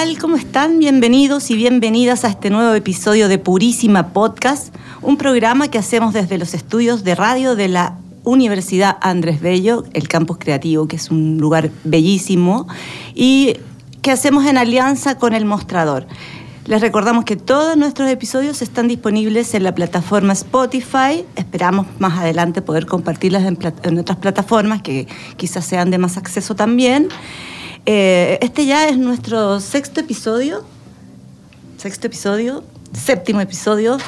Tal? ¿Cómo están? Bienvenidos y bienvenidas a este nuevo episodio de Purísima Podcast, un programa que hacemos desde los estudios de radio de la Universidad Andrés Bello, el campus creativo, que es un lugar bellísimo, y que hacemos en alianza con el mostrador. Les recordamos que todos nuestros episodios están disponibles en la plataforma Spotify. Esperamos más adelante poder compartirlas en, otras plataformas que quizás sean de más acceso también. Eh, este ya es nuestro sexto episodio, sexto episodio, séptimo episodio.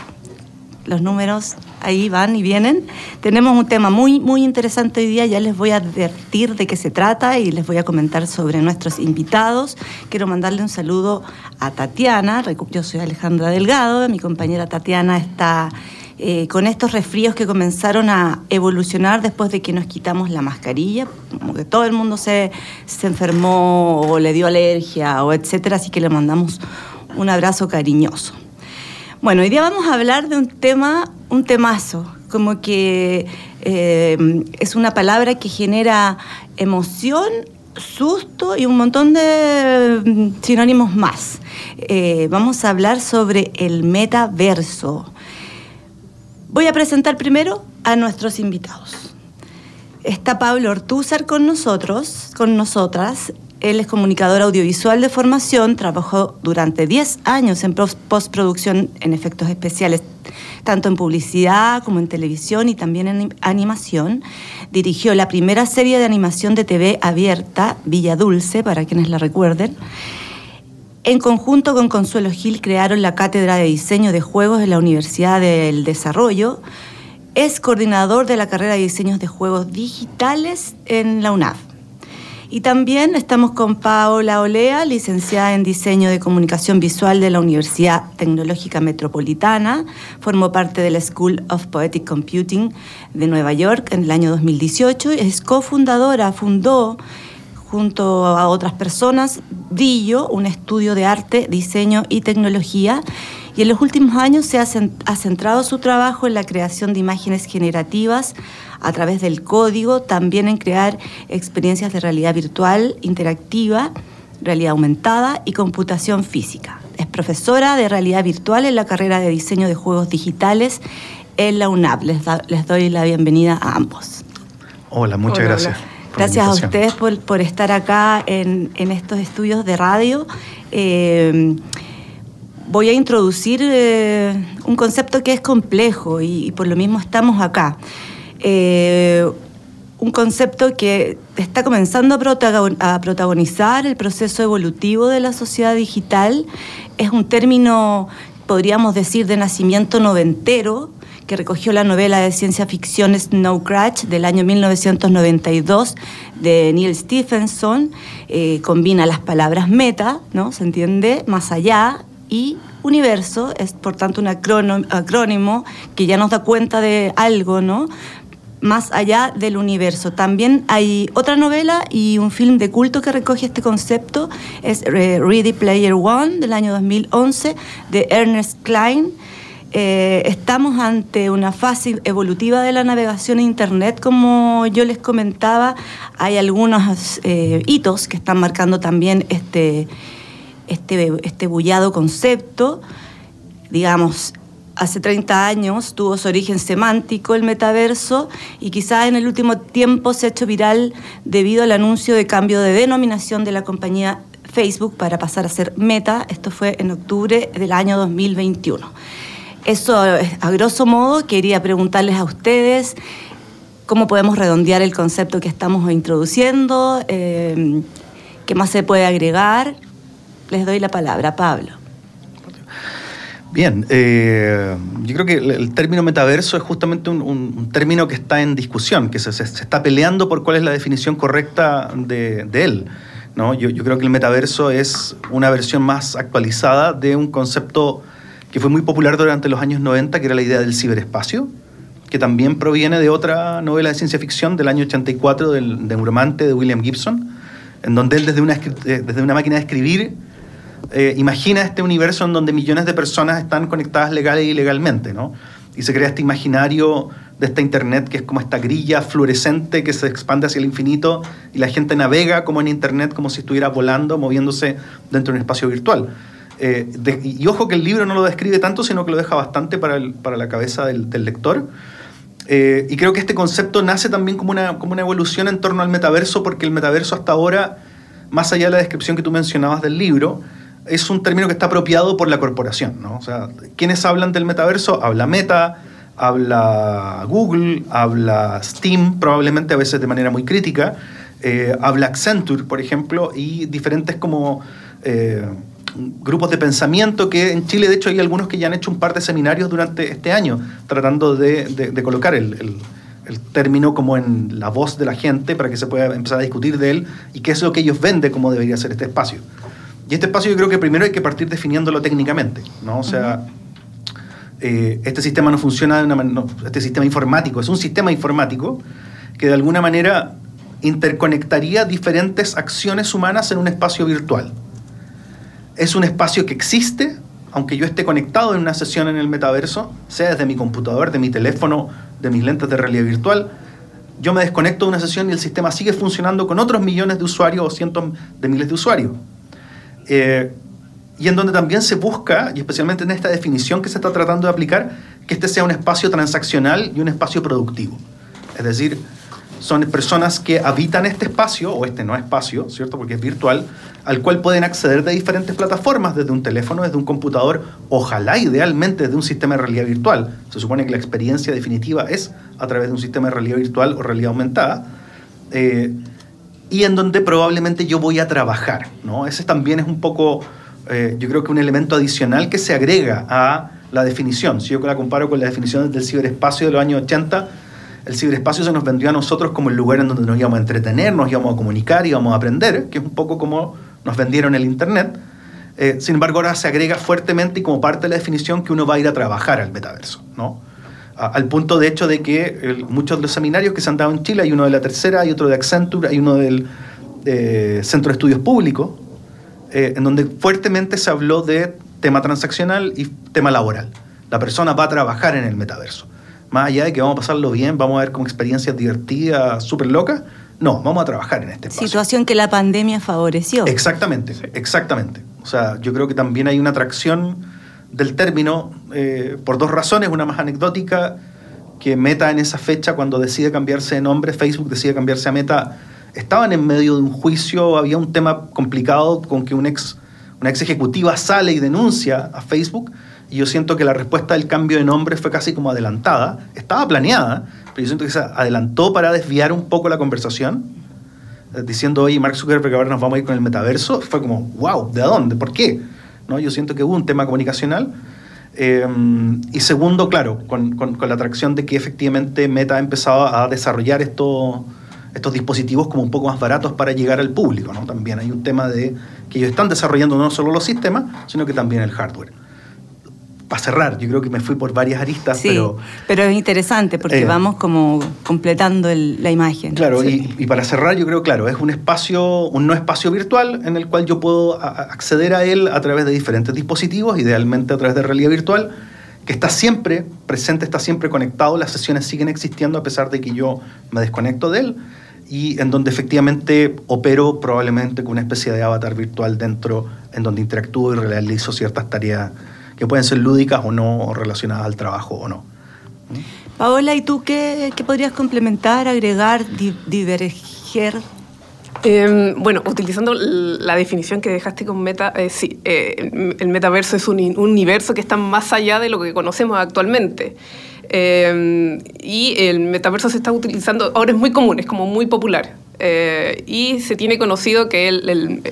Los números ahí van y vienen. Tenemos un tema muy, muy interesante hoy día, ya les voy a advertir de qué se trata y les voy a comentar sobre nuestros invitados. Quiero mandarle un saludo a Tatiana, yo soy Alejandra Delgado, mi compañera Tatiana está eh, con estos resfríos que comenzaron a evolucionar después de que nos quitamos la mascarilla, como que todo el mundo se, se enfermó o le dio alergia o etcétera, así que le mandamos un abrazo cariñoso. Bueno, hoy día vamos a hablar de un tema, un temazo, como que eh, es una palabra que genera emoción, susto y un montón de mm, sinónimos más. Eh, vamos a hablar sobre el metaverso. Voy a presentar primero a nuestros invitados. Está Pablo Ortúzar con nosotros, con nosotras. Él es comunicador audiovisual de formación, trabajó durante 10 años en postproducción en efectos especiales, tanto en publicidad como en televisión y también en animación. Dirigió la primera serie de animación de TV abierta, Villa Dulce, para quienes la recuerden en conjunto con Consuelo Gil crearon la Cátedra de Diseño de Juegos de la Universidad del Desarrollo. Es coordinador de la carrera de Diseños de Juegos Digitales en la UNAV. Y también estamos con Paola Olea, licenciada en Diseño de Comunicación Visual de la Universidad Tecnológica Metropolitana. Formó parte de la School of Poetic Computing de Nueva York en el año 2018. Es cofundadora, fundó junto a otras personas, Brillo, un estudio de arte, diseño y tecnología, y en los últimos años se ha, centrado su trabajo en la creación de imágenes generativas a través del código, también en crear experiencias de realidad virtual, interactiva, realidad aumentada y computación física. Es profesora de realidad virtual en la carrera de diseño de juegos digitales en la UNAP. Les, doy la bienvenida a ambos. Hola, muchas gracias. Gracias a ustedes por, estar acá en, estos estudios de radio. Eh, voy a introducir eh, un concepto que es complejo y, por lo mismo estamos acá. Eh, un concepto que está comenzando a protagonizar el proceso evolutivo de la sociedad digital. Es un término, podríamos decir, de nacimiento noventero, que recogió la novela de ciencia ficción Snow Crash del año 1992 de Neil Stephenson. Eh, combina las palabras meta, ¿no? ¿Se entiende? Más allá y universo es por tanto un acrónimo que ya nos da cuenta de algo, ¿no? Más allá del universo. También hay otra novela y un film de culto que recoge este concepto, es eh, Ready Player One del año 2011 de Ernest Klein eh, estamos ante una fase evolutiva de la navegación en Internet, como yo les comentaba. Hay algunos eh, hitos que están marcando también este, este, este bullado concepto. Digamos, hace 30 años tuvo su origen semántico el metaverso y quizá en el último tiempo se ha hecho viral debido al anuncio de cambio de denominación de la compañía Facebook para pasar a ser Meta. Esto fue en octubre del año 2021. Eso, a grosso modo, quería preguntarles a ustedes cómo podemos redondear el concepto que estamos introduciendo, eh, qué más se puede agregar. Les doy la palabra, Pablo. Bien, eh, yo creo que el, término metaverso es justamente un, término que está en discusión, que se, está peleando por cuál es la definición correcta de, él. ¿no? Yo, creo que el metaverso es una versión más actualizada de un concepto que fue muy popular durante los años 90, que era la idea del ciberespacio, que también proviene de otra novela de ciencia ficción del año 84 del Neuromante de William Gibson, en donde él desde una, eh, desde una máquina de escribir eh, imagina este universo en donde millones de personas están conectadas legal e ilegalmente, ¿no? Y se crea este imaginario de esta Internet que es como esta grilla fluorescente que se expande hacia el infinito y la gente navega como en Internet, como si estuviera volando, moviéndose dentro de un espacio virtual. Eh, y ojo que el libro no lo describe tanto, sino que lo deja bastante para, para la cabeza del, lector. Eh, y creo que este concepto nace también como una, como una evolución en torno al metaverso, porque el metaverso hasta ahora, más allá de la descripción que tú mencionabas del libro, es un término que está apropiado por la corporación. ¿no? O sea, ¿quiénes hablan del metaverso? Habla Meta, habla Google, habla Steam, probablemente a veces de manera muy crítica, eh, habla Accenture, por ejemplo, y diferentes como grupos de pensamiento que en Chile, de hecho, hay algunos que ya han hecho un par de seminarios durante este año, tratando de, colocar el, el término como en la voz de la gente para que se pueda empezar a discutir de él y qué es lo que ellos venden como debería ser este espacio. Y este espacio yo creo que primero hay que partir definiéndolo técnicamente, ¿no? O sea, eh, este sistema no funciona de una manera, este sistema informático es un sistema informático que de alguna manera interconectaría diferentes acciones humanas en un espacio virtual. Es un espacio que existe, aunque yo esté conectado en una sesión en el metaverso, sea desde mi computador, de mi teléfono, de mis lentes de realidad virtual, yo me desconecto de una sesión y el sistema sigue funcionando con otros millones de usuarios o cientos de miles de usuarios. Eh, y en donde también se busca, y especialmente en esta definición que se está tratando de aplicar, que este sea un espacio transaccional y un espacio productivo. Es decir, son personas que habitan este espacio, o este no espacio, ¿cierto? Porque es virtual, al cual pueden acceder de diferentes plataformas, desde un teléfono, desde un computador, ojalá idealmente desde un sistema de realidad virtual. Se supone que la experiencia definitiva es a través de un sistema de realidad virtual o realidad aumentada. Eh, y en donde probablemente yo voy a trabajar. ¿no? Ese también es un poco, eh, yo creo que un elemento adicional que se agrega a la definición. Si yo la comparo con la definición del ciberespacio de los años 80, el ciberespacio se nos vendió a nosotros como el lugar en donde nos íbamos a entretener, nos íbamos a comunicar, íbamos a aprender, que es un poco como nos vendieron el Internet. Eh, sin embargo, ahora se agrega fuertemente y como parte de la definición que uno va a ir a trabajar al metaverso. ¿no? al punto de hecho de que muchos de los seminarios que se han dado en Chile, hay uno de la tercera, hay otro de Accenture, hay uno del eh, Centro de Estudios Públicos, eh, en donde fuertemente se habló de tema transaccional y tema laboral. La persona va a trabajar en el metaverso. Más allá de que vamos a pasarlo bien, vamos a ver como experiencias divertidas, súper locas, no, vamos a trabajar en este espacio. Situación que la pandemia favoreció. Exactamente, exactamente. O sea, yo creo que también hay una atracción del término eh, por dos razones. Una más anecdótica, que Meta en esa fecha, cuando decide cambiarse de nombre, Facebook decide cambiarse a Meta, estaban en medio de un juicio, había un tema complicado con que un ex, una ex ejecutiva sale y denuncia a Facebook. Y yo siento que la respuesta del cambio de nombre fue casi como adelantada. Estaba planeada, pero yo siento que se adelantó para desviar un poco la conversación, eh, diciendo, oye, Mark Zuckerberg, ahora nos vamos a ir con el metaverso. Fue como, wow, ¿de dónde? ¿Por qué? ¿no? Yo siento que hubo un tema comunicacional. Eh, y segundo, claro, con, con, la atracción de que efectivamente Meta ha empezado a desarrollar estos, estos dispositivos como un poco más baratos para llegar al público. ¿no? También hay un tema de que ellos están desarrollando no solo los sistemas, sino que también el hardware para cerrar, yo creo que me fui por varias aristas, sí, pero... pero es interesante porque eh, vamos como completando la imagen. Claro, y, para cerrar yo creo, claro, es un espacio, un no espacio virtual en el cual yo puedo acceder a él a través de diferentes dispositivos, idealmente a través de realidad virtual, que está siempre presente, está siempre conectado, las sesiones siguen existiendo a pesar de que yo me desconecto de él y en donde efectivamente opero probablemente con una especie de avatar virtual dentro, en donde interactúo y realizo ciertas tareas que pueden ser lúdicas o no, o relacionadas al trabajo o no. Paola, ¿y tú qué, podrías complementar, agregar, diverger? Em, bueno, utilizando la definición que dejaste con meta, eh, sí, eh, el metaverso es un, universo que está más allá de lo que conocemos actualmente. Em, y el metaverso se está utilizando, ahora es muy común, es como muy popular. Eh, y se tiene conocido que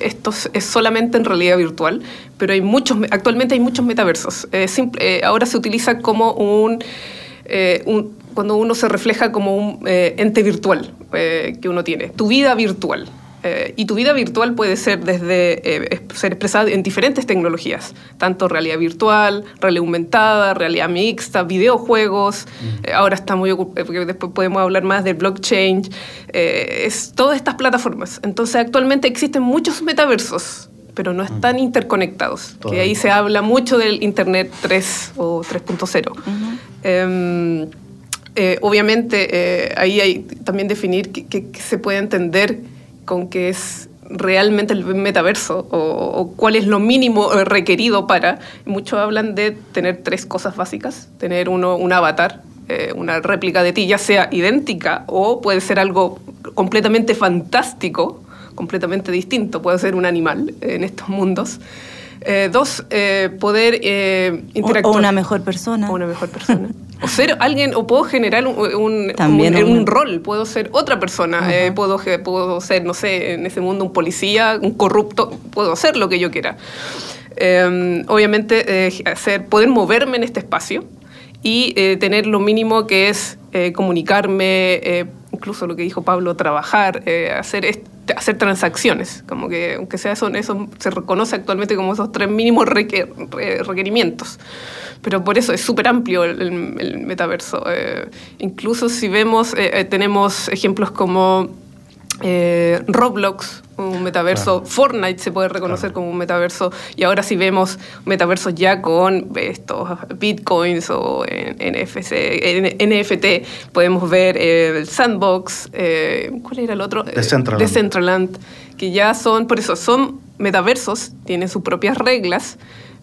esto es solamente en realidad virtual, pero hay muchos, actualmente hay muchos metaversos. Eh, ahora se utiliza como un, cuando uno se refleja como un ente virtual que uno tiene, tu vida virtual. Eh, y tu vida virtual puede ser desde eh, ser expresada en diferentes tecnologías, tanto realidad virtual, realidad aumentada, realidad mixta, videojuegos. Mm. Eh, ahora está muy después podemos hablar más del blockchain. es todas estas plataformas. Entonces, actualmente existen muchos metaversos pero no están mm. interconectados. Que ahí se habla mucho del Internet 3 o 3.0. Em, obviamente, ahí hay también definir qué se puede entender con qué es realmente el metaverso o, cuál es lo mínimo requerido para. Muchos hablan de tener tres cosas básicas, tener uno, un avatar, eh, una réplica de ti, ya sea idéntica o puede ser algo completamente fantástico, completamente distinto, puede ser un animal en estos mundos. Eh, dos, poder interactuar. O, una mejor persona. O una mejor persona. o ser alguien, o puedo generar un, un, rol, puedo ser otra persona, eh, puedo, puedo ser, no sé, en ese mundo un policía, un corrupto, puedo ser lo que yo quiera. Em, obviamente, eh, hacer, poder moverme en este espacio y eh, tener lo mínimo que es comunicarme, incluso lo que dijo Pablo, trabajar, hacer, hacer transacciones, como que aunque sea eso, eso se reconoce actualmente como esos tres mínimos requerimientos pero por eso es súper amplio el, metaverso. Eh, incluso si vemos, eh, eh, tenemos ejemplos como Roblox, un metaverso, Fortnite se puede reconocer como un metaverso, y ahora si vemos metaversos ya con estos bitcoins o NFC, NFT, podemos ver el Sandbox, ¿cuál era el otro? Decentraland. Decentraland, que ya son, por eso son metaversos, tienen sus propias reglas,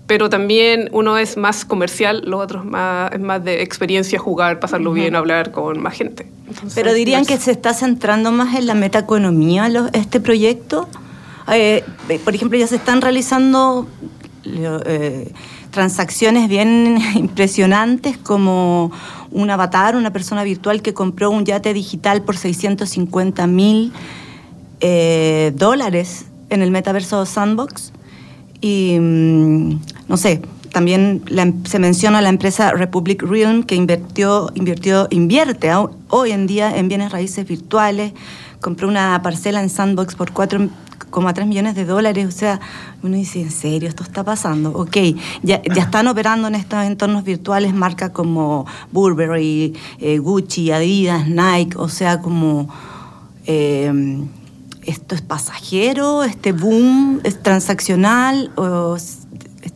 pero también uno es más comercial, lo otro es más, es más de experiencia, jugar, pasarlo bien, hablar con más gente. pero dirían que se está centrando más en la metaeconomía este proyecto. Eh, por ejemplo, ya se están realizando eh, transacciones bien impresionantes como un avatar, una persona virtual que compró un yate digital por 650 mil eh, dólares en el metaverso Sandbox. Y mm, no sé, también em, se menciona la empresa Republic Realm que invirtió, invirtió, invierte hoy en día en bienes raíces virtuales, compró una parcela en Sandbox por 4,3 millones de dólares, o sea, uno dice, ¿en serio esto está pasando? Ok, ya, ya están operando en estos entornos virtuales marcas como Burberry, eh, Gucci, Adidas, Nike, o sea, como... Eh, ¿Esto es pasajero? ¿Este boom es transaccional? ¿O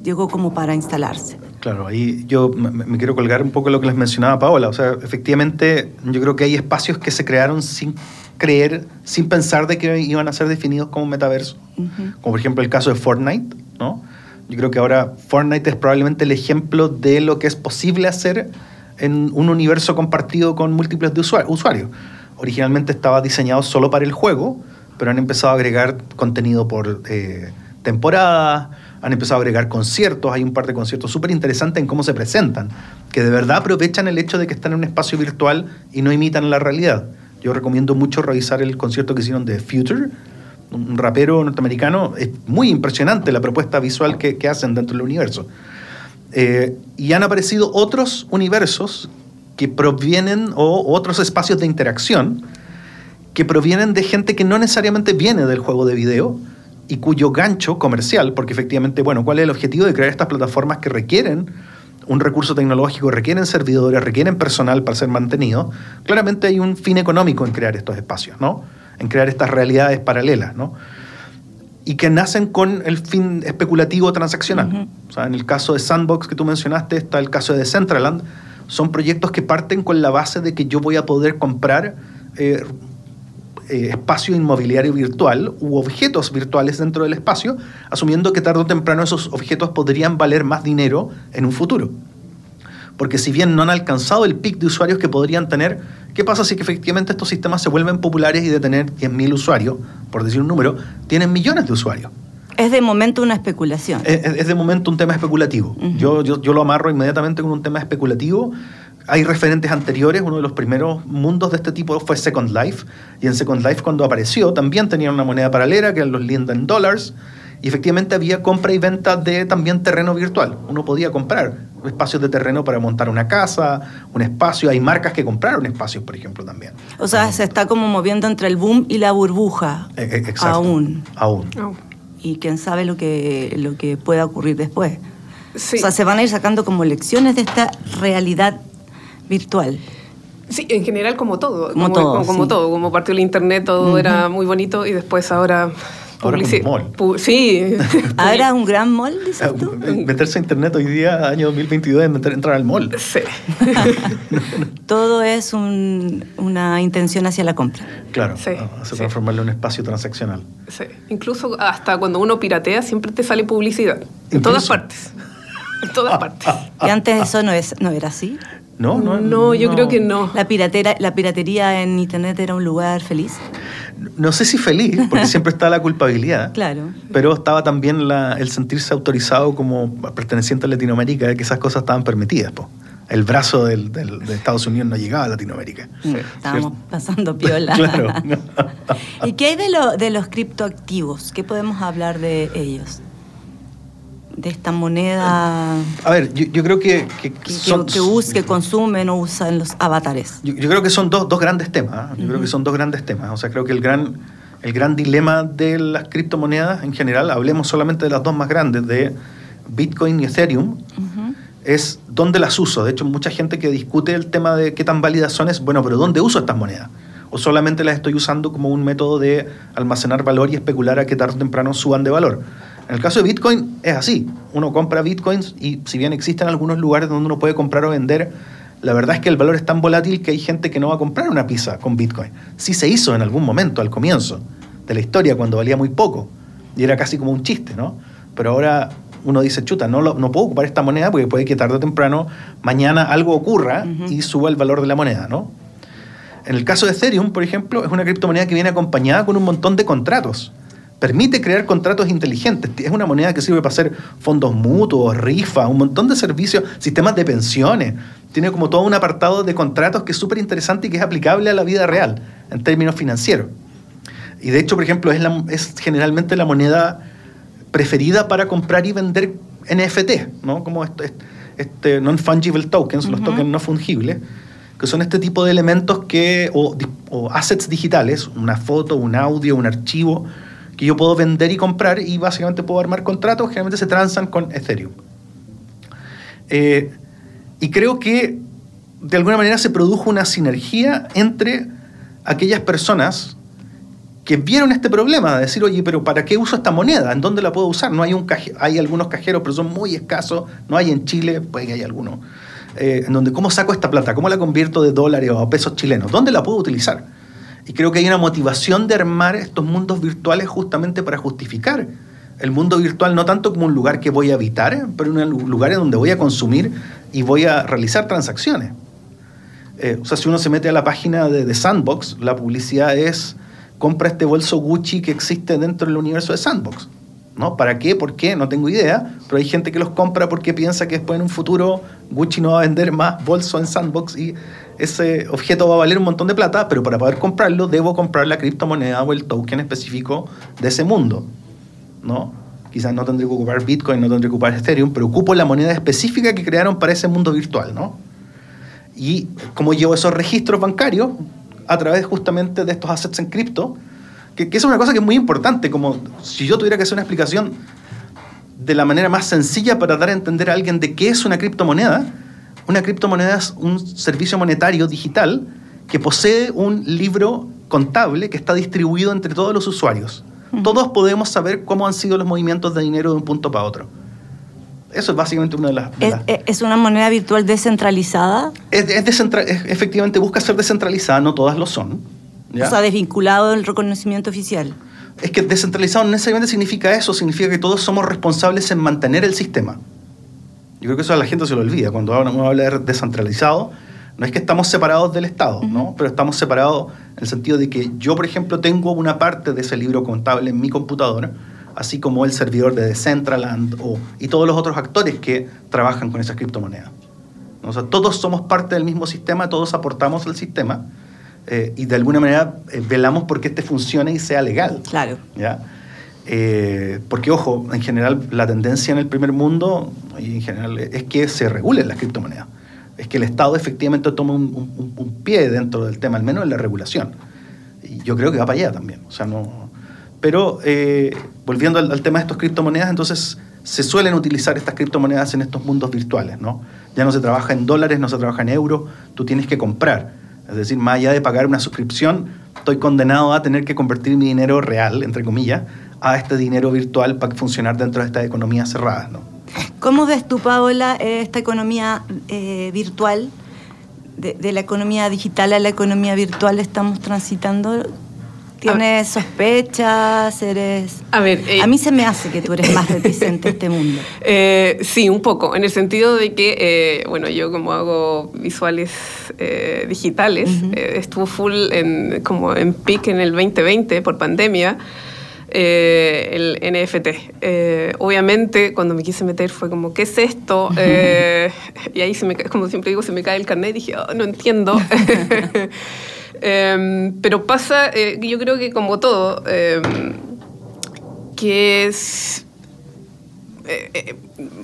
llegó como para instalarse. Claro, ahí yo me, quiero colgar un poco lo que les mencionaba Paola. O sea, efectivamente, yo creo que hay espacios que se crearon sin creer, sin pensar de que iban a ser definidos como metaverso. Como por ejemplo el caso de Fortnite, ¿no? Yo creo que ahora Fortnite es probablemente el ejemplo de lo que es posible hacer en un universo compartido con múltiples de usuarios. Originalmente estaba diseñado solo para el juego, pero han empezado a agregar contenido por eh, temporada, han empezado a agregar conciertos, hay un par de conciertos súper interesantes en cómo se presentan, que de verdad aprovechan el hecho de que están en un espacio virtual y no imitan la realidad. Yo recomiendo mucho revisar el concierto que hicieron de Future, un rapero norteamericano. Es muy impresionante la propuesta visual que, hacen dentro del universo. Eh, y han aparecido otros universos que provienen, o otros espacios de interacción, que provienen de gente que no necesariamente viene del juego de video, y cuyo gancho comercial, porque efectivamente, bueno, ¿cuál es el objetivo de crear estas plataformas que requieren un recurso tecnológico, requieren servidores, requieren personal para ser mantenido? Claramente hay un fin económico en crear estos espacios, ¿no? En crear estas realidades paralelas, ¿no? Y que nacen con el fin especulativo transaccional. O sea, en el caso de Sandbox que tú mencionaste, está el caso de Decentraland. Son proyectos que parten con la base de que yo voy a poder comprar eh, eh, espacio inmobiliario virtual u objetos virtuales dentro del espacio, asumiendo que tarde o temprano esos objetos podrían valer más dinero en un futuro. Porque si bien no han alcanzado el pic de usuarios que podrían tener, ¿qué pasa si que efectivamente estos sistemas se vuelven populares y de tener 10.000 usuarios, por decir un número, tienen millones de usuarios? Es de momento una especulación. Es, de momento un tema especulativo. yo, yo, yo, lo amarro inmediatamente con un tema especulativo hay referentes anteriores, uno de los primeros mundos de este tipo fue Second Life, y en Second Life cuando apareció también tenían una moneda paralela que eran los Linden Dollars, y efectivamente había compra y venta de también terreno virtual. Uno podía comprar espacios de terreno para montar una casa, un espacio. Hay marcas que compraron espacios, por ejemplo, también. O sea, se está como moviendo entre el boom y la burbuja. Eh, eh, exacto. Aún. Aún. Oh. Y quién sabe lo que, lo que pueda ocurrir después. Sí. O sea, se van a ir sacando como lecciones de esta realidad virtual. Sí, en general como todo. Como todo, Como, como sí. todo. Como partió el internet todo era muy bonito y después ahora... Ahora es un publici- mall. pu- sí. ¿Ahora es un gran mall, dices Eh, tú? Meterse a internet hoy día, año 2022, es meter, entrar al mall. sí. Todo es un- una intención hacia la compra. Claro, Sí, a- hace sí. transformarlo en un espacio transaccional. Sí. Incluso hasta cuando uno piratea siempre te sale publicidad. En todas partes. En todas partes. Y antes eso no, es, no era así. No, no, No, yo creo que no. La, piratera, la piratería en internet era un lugar feliz. No sé si feliz, porque siempre está la culpabilidad. Claro. Pero estaba también la- el sentirse autorizado como perteneciente a Latinoamérica, de que esas cosas estaban permitidas. po. El brazo del- del- de Estados Unidos no llegaba a Latinoamérica. Mm, Estábamos pasando piola. Claro. ¿Y qué hay de, lo- de los criptoactivos? ¿Qué podemos hablar de ellos? De esta moneda A ver, yo, yo creo que, que que, son- que, us- que consumen o usan los avatares. Yo, yo creo que son dos, dos grandes temas. ¿ah? Yo creo que son dos grandes temas. O sea, creo que el gran, el gran dilema de las criptomonedas en general, hablemos solamente de las dos más grandes, de Bitcoin y Ethereum, Ujú. es dónde las uso. De hecho, mucha gente que discute el tema de qué tan válidas son es, bueno, pero ¿dónde uso estas monedas? O solamente las estoy usando como un método de almacenar valor y especular a que tarde o temprano suban de valor. En el caso de Bitcoin es así. Uno compra Bitcoins y si bien existen algunos lugares donde uno puede comprar o vender, la verdad es que el valor es tan volátil que hay gente que no va a comprar una pizza con Bitcoin. Sí se hizo en algún momento, al comienzo de la historia, cuando valía muy poco. Y era casi como un chiste, ¿no? Pero ahora uno dice, chuta, no, lo- no puedo ocupar esta moneda porque puede que tarde o temprano mañana algo ocurra y suba el valor de la moneda, ¿no? En el caso de Ethereum, por ejemplo, es una criptomoneda que viene acompañada con un montón de contratos. Permite crear contratos inteligentes. Es una moneda que sirve para hacer fondos mutuos, rifa, un montón de servicios, sistemas de pensiones. Tiene como todo un apartado de contratos que es súper interesante y que es aplicable a la vida real en términos financieros. Y de hecho, por ejemplo, es, la- es generalmente la moneda preferida para comprar y vender NFT, ¿no? Como este, este non-fungible tokens, los tokens no fungibles, que son este tipo de elementos que, o, assets digitales, una foto, un audio, un archivo, que yo puedo vender y comprar y básicamente puedo armar contratos, generalmente se transan con Ethereum. Eh, y creo que de alguna manera se produjo una sinergia entre aquellas personas que vieron este problema, de decir, oye, pero ¿para qué uso esta moneda? ¿En dónde la puedo usar? No hay un caje- hay algunos cajeros, pero son muy escasos, no hay en Chile, puede que haya algunos, eh, en donde, ¿cómo saco esta plata? ¿Cómo la convierto de dólares o pesos chilenos? ¿Dónde la puedo utilizar? Y creo que hay una motivación de armar estos mundos virtuales justamente para justificar el mundo virtual no tanto como un lugar que voy a habitar, pero un lu- lugar en donde voy a consumir y voy a realizar transacciones. Eh, o sea, si uno se mete a la página de, de Sandbox, la publicidad es compra este bolso Gucci que existe dentro del universo de Sandbox. ¿No? ¿Para qué? ¿Por qué? No tengo idea, pero hay gente que los compra porque piensa que después en un futuro Gucci no va a vender más bolsos en Sandbox y ese objeto va a valer un montón de plata, pero para poder comprarlo debo comprar la criptomoneda o el token específico de ese mundo. ¿no? Quizás no tendré que ocupar Bitcoin, no tendré que ocupar Ethereum, pero ocupo la moneda específica que crearon para ese mundo virtual, ¿no? Y cómo llevo esos registros bancarios a través justamente de estos assets en cripto, que, que es una cosa que es muy importante, como si yo tuviera que hacer una explicación de la manera más sencilla para dar a entender a alguien de qué es una criptomoneda, una criptomoneda es un servicio monetario digital que posee un libro contable que está distribuido entre todos los usuarios. Todos podemos saber cómo han sido los movimientos de dinero de un punto para otro. Eso es básicamente una de las... de ¿Es, las- es- una moneda virtual descentralizada? es, es descentra- es- efectivamente busca ser descentralizada, no todas lo son. ¿ya? O sea, desvinculado del reconocimiento oficial. es que descentralizado no necesariamente significa eso, significa que todos somos responsables en mantener el sistema. Yo creo que eso a la gente se lo olvida. Cuando uno habla de descentralizado, no es que estamos separados del Estado, ¿no? pero estamos separados en el sentido de que yo, por ejemplo, tengo una parte de ese libro contable en mi computadora, así como el servidor de Decentraland o, y todos los otros actores que trabajan con esas criptomonedas. O sea, todos somos parte del mismo sistema, todos aportamos al sistema eh, y de alguna manera eh, velamos porque este funcione y sea legal. Claro. ¿ya? Eh, porque, ojo, en general la tendencia en el primer mundo y en general es que se regulen las criptomonedas. Es que el Estado efectivamente tome un, un, un, pie dentro del tema, al menos en la regulación. Y yo creo que va para allá también. O sea, no... Pero eh, volviendo al, al, tema de estas criptomonedas, entonces se suelen utilizar estas criptomonedas en estos mundos virtuales. ¿no? Ya no se trabaja en dólares, no se trabaja en euros, tú tienes que comprar. Es decir, más allá de pagar una suscripción, estoy condenado a tener que convertir mi dinero real, entre comillas, a este dinero virtual para funcionar dentro de estas economías cerradas. ¿no? ¿Cómo ves tú, Paola, esta economía eh, virtual? De, de, la economía digital a la economía virtual estamos transitando. ¿Tienes sospechas? ¿Eres.? A ver. Eh, a mí se me hace que tú eres más reticente a este mundo. Eh, sí, un poco. En el sentido de que, eh, bueno, yo como hago visuales eh, digitales, uh -huh. estuvo full en, como en peak en el 2020 por pandemia. Eh, el NFT. Eh, obviamente, cuando me quise meter fue como, ¿qué es esto? Eh, y ahí, se me, como siempre digo, se me cae el carnet y dije, oh, no entiendo. Em, pero pasa, yo creo que como todo, em, que es...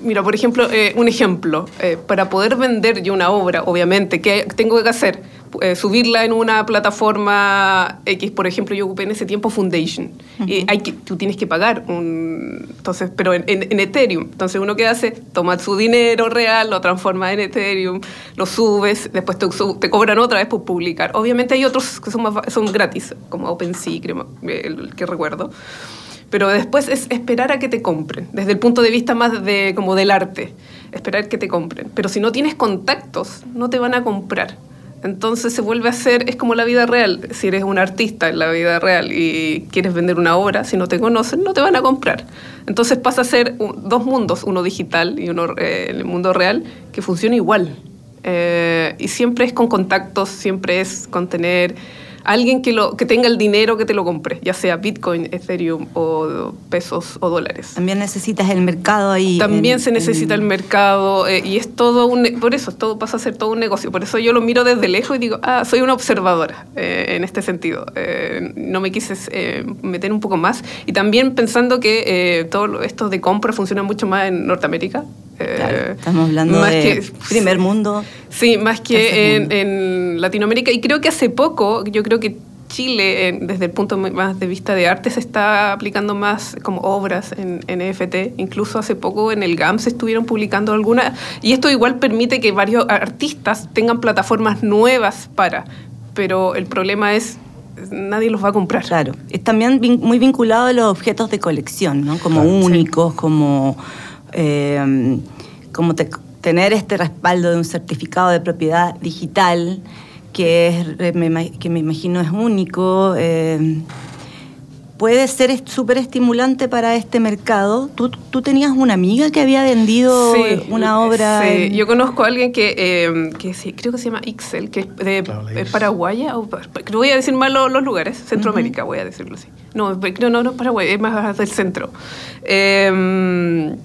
Mira, por ejemplo, un ejemplo, para poder vender yo una obra, obviamente, ¿qué tengo que hacer? Eh, subirla en una plataforma X, por ejemplo, yo ocupé en ese tiempo Foundation. Uh -huh. y hay que, tú tienes que pagar un. Entonces, pero en, en, en, Ethereum. Entonces, uno que hace, toma su dinero real, lo transforma en Ethereum, lo subes, después te, te cobran otra vez por publicar. Obviamente, hay otros que son, más, son gratis, como OpenSea, creo, el que recuerdo. Pero después es esperar a que te compren, desde el punto de vista más de, como del arte, esperar que te compren. Pero si no tienes contactos, no te van a comprar. Entonces se vuelve a ser, es como la vida real. Si eres un artista en la vida real y quieres vender una obra, si no te conocen, no te van a comprar. Entonces pasa a ser dos mundos, uno digital y uno eh, el mundo real, que funciona igual. Eh, y siempre es con contactos, siempre es con tener alguien que, lo, que tenga el dinero que te lo compre, ya sea Bitcoin, Ethereum o pesos o dólares. También necesitas el mercado ahí. También en, se necesita en... el mercado eh, y es todo un, por eso todo pasa a ser todo un negocio. Por eso yo lo miro desde lejos y digo, ah, soy una observadora eh, en este sentido. Eh, no me quise eh, meter un poco más y también pensando que eh, todo esto de compra funciona mucho más en Norteamérica. Claro, estamos hablando más de que, primer mundo. Sí, más que en, en, Latinoamérica. Y creo que hace poco, yo creo que Chile, en, desde el punto más de vista de arte, se está aplicando más como obras en, en EFT. Incluso hace poco en el GAM se estuvieron publicando algunas. Y esto igual permite que varios artistas tengan plataformas nuevas para. Pero el problema es nadie los va a comprar. Claro, es también muy vinculado a los objetos de colección, ¿no? Como claro, únicos, sí. como eh, como te, tener este respaldo de un certificado de propiedad digital que, es, me, que me imagino es único. Eh, puede ser súper estimulante para este mercado. ¿Tú, ¿Tú, tenías una amiga que había vendido sí, una obra. Sí, en... yo conozco a alguien que, eh, que sí, creo que se llama Ixel, que es de claro, es Paraguaya. O, voy a decir mal los, los lugares, Centroamérica, uh -huh. voy a decirlo así. No, no, no, no Paraguay, es más del centro. Eh,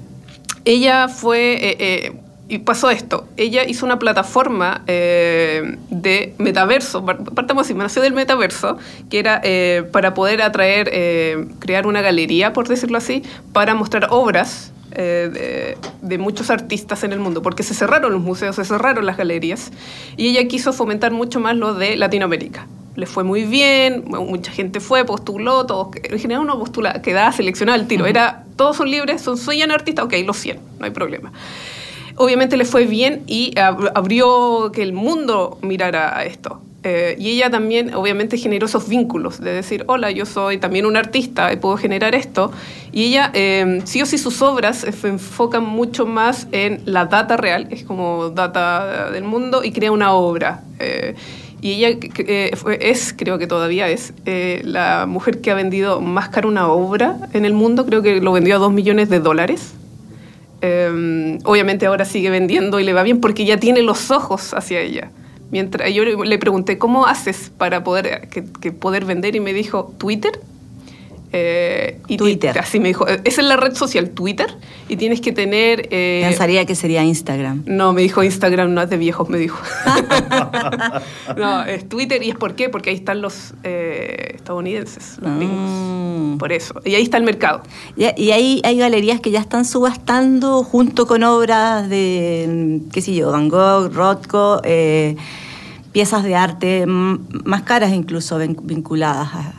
ella fue, eh, eh, y pasó esto, ella hizo una plataforma eh, de metaverso, partamos así, nació del metaverso, que era eh, para poder atraer, eh, crear una galería, por decirlo así, para mostrar obras de, de, muchos artistas en el mundo, porque se cerraron los museos, se cerraron las galerías, y ella quiso fomentar mucho más lo de Latinoamérica. Le fue muy bien, mucha gente fue, postuló, todos, en general uno postula, quedaba seleccionado al tiro, era, todos son libres, son, soy artista, ok, los 100, no hay problema. Obviamente le fue bien y abrió que el mundo mirara a esto. Eh, y ella también, obviamente, generó esos vínculos de decir, hola, yo soy también un artista y puedo generar esto. Y ella, eh, sí o sí, sus obras se enfocan mucho más en la data real, es como data del mundo, y crea una obra. Eh, y ella eh, es, creo que todavía es, eh, la mujer que ha vendido más caro una obra en el mundo. Creo que lo vendió a dos millones de dólares. Eh, obviamente ahora sigue vendiendo y le va bien porque ya tiene los ojos hacia ella. Mientras yo le pregunté, ¿cómo haces para poder, que poder vender? Y me dijo, Twitter. Eh, y Twitter. Así me dijo. Esa es la red social, Twitter, y tienes que tener... Eh, Pensaría que sería Instagram. No, me dijo Instagram, no es de viejos, me dijo. no, es Twitter, y es por qué, porque ahí están los eh, estadounidenses, los. Mm. Por eso. Y ahí está el mercado. Y, y hay, hay galerías que ya están subastando junto con obras de, qué sé yo, Van Gogh, Rothko, eh, piezas de arte más caras incluso vin- vinculadas, a-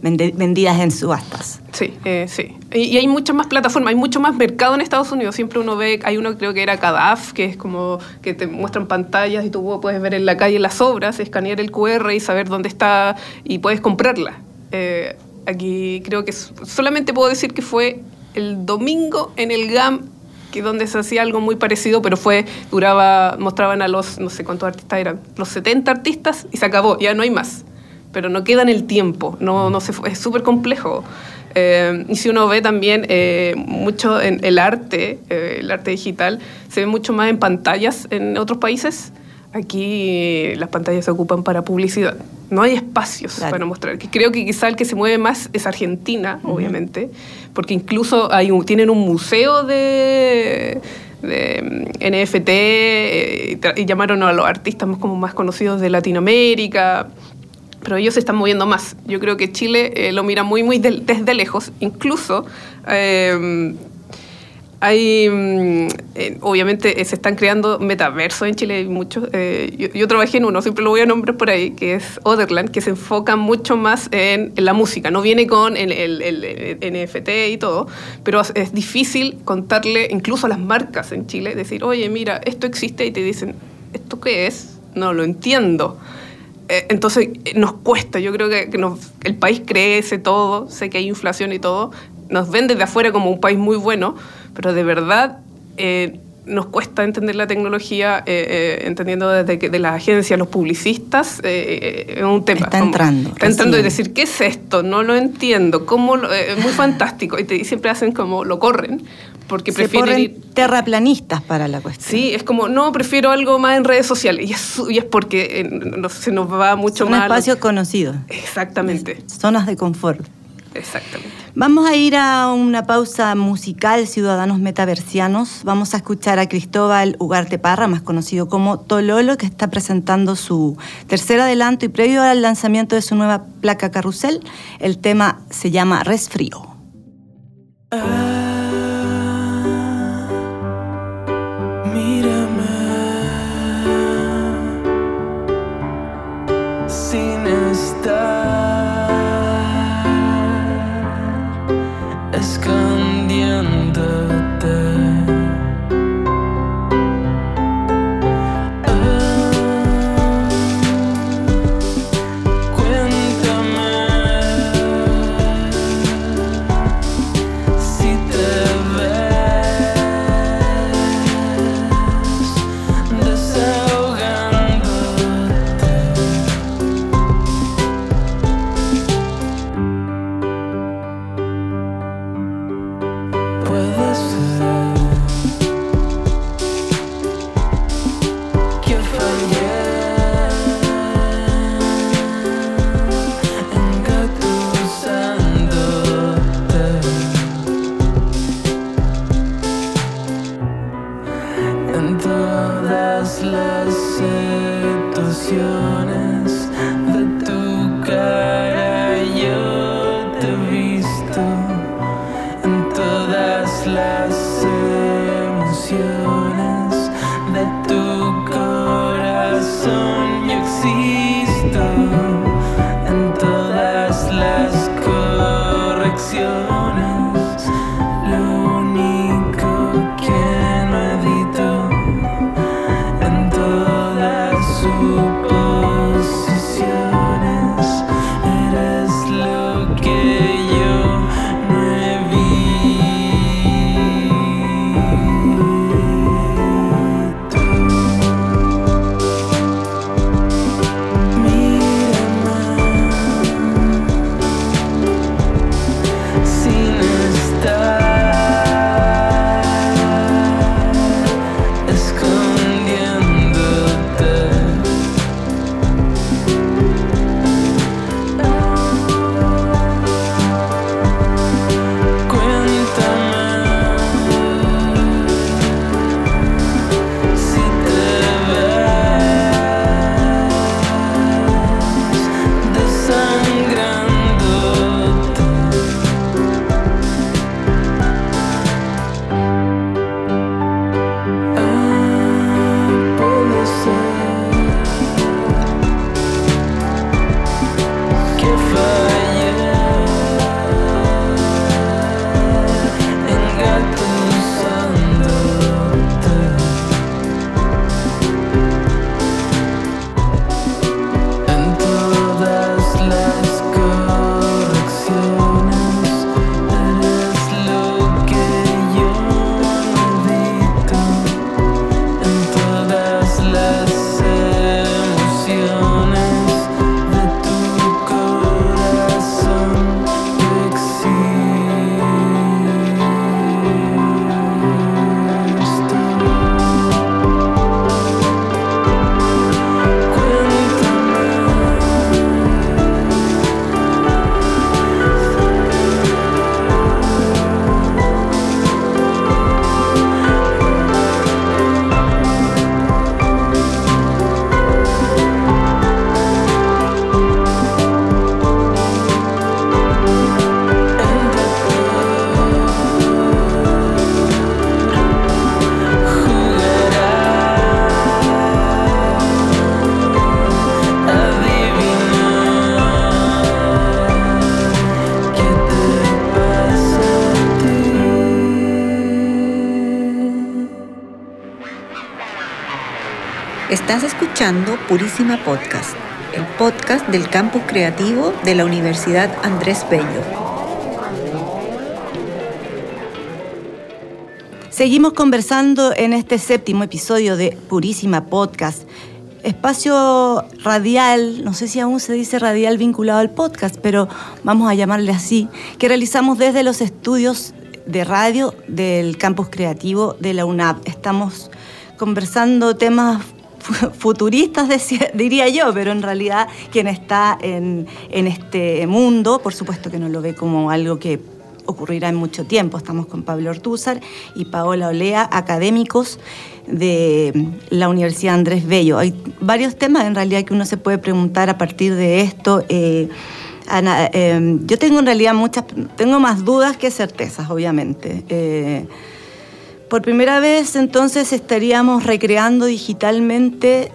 vendidas en subastas. Sí, eh, sí. Y, hay muchas más plataformas, hay mucho más mercado en Estados Unidos. Siempre uno ve, hay uno creo que era CADAF, que es como que te muestran pantallas y tú puedes ver en la calle las obras, escanear el QR y saber dónde está y puedes comprarla. Eh, aquí creo que solamente puedo decir que fue el domingo en el GAM que donde se hacía algo muy parecido, pero fue, duraba, mostraban a los, no sé cuántos artistas eran, los 70 artistas y se acabó, ya no hay más. Pero no queda en el tiempo, no, no se, es súper complejo. Eh, y si uno ve también eh, mucho en el arte, eh, el arte digital, se ve mucho más en pantallas en otros países. Aquí las pantallas se ocupan para publicidad. No hay espacios Claro. para mostrar. Que creo que quizá el que se mueve más es Argentina, obviamente, porque incluso hay un- tienen un museo de, de, mm, NFT eh, y llamaron a los artistas más, como más conocidos de Latinoamérica pero ellos se están moviendo más. Yo creo que Chile eh, lo mira muy, muy desde lejos. Incluso eh, hay, mm, eh, obviamente, eh, se están creando metaversos en Chile, hay muchos. yo, yo trabajé en uno, siempre lo voy a nombrar por ahí, que es Otherland, que se enfoca mucho más en, la música. No viene con el, el- el- el NFT y todo, pero es difícil contarle incluso a las marcas en Chile, decir, oye, mira, esto existe y te dicen, ¿esto qué es? No lo entiendo. Eh, Entonces nos cuesta, yo creo que, que nos- el país crece todo, sé que hay inflación y todo, nos ven desde afuera como un país muy bueno, pero de verdad eh, nos cuesta entender la tecnología, eh, eh, entendiendo desde que de las agencias, los publicistas, eh, eh, es un tema. Está como- entrando, Está entrando y decir, ¿qué es esto? No lo entiendo, ¿cómo lo- es muy fantástico. Y, te- y siempre hacen como, lo corren, porque Se prefieren ir... terraplanistas para la cuestión. Sí, es como, no, prefiero algo más en redes sociales. Y es, y es porque eh, no- se nos va mucho Un más... a lo- espacio conocido. Exactamente, Zonas de confort. exactamente. Vamos a ir a una pausa musical, ciudadanos metaversianos. Vamos a escuchar a Cristóbal Ugarte Parra, más conocido como Tololo, que está presentando su tercer adelanto y previo al lanzamiento de su nueva placa carrusel. El tema se llama Resfrío. Mírame escuchando Purísima Podcast, el podcast del campus creativo de la Universidad Andrés Bello. Seguimos conversando en este séptimo episodio de Purísima Podcast. Espacio radial, no sé si aún se dice radial vinculado al podcast, pero vamos a llamarle así, que realizamos desde los estudios de radio del campus creativo de la UNAP. Estamos conversando temas futuristas, decía- diría yo, pero en realidad quien está en, en este mundo, por supuesto que no lo ve como algo que ocurrirá en mucho tiempo. Estamos con Pablo Ortúzar y Paola Olea, académicos de la Universidad Andrés Bello. Hay varios temas en realidad que uno se puede preguntar a partir de esto. Eh, Ana, eh, yo tengo en realidad muchas, tengo más dudas que certezas, obviamente. Eh, por primera vez, entonces, estaríamos recreando digitalmente,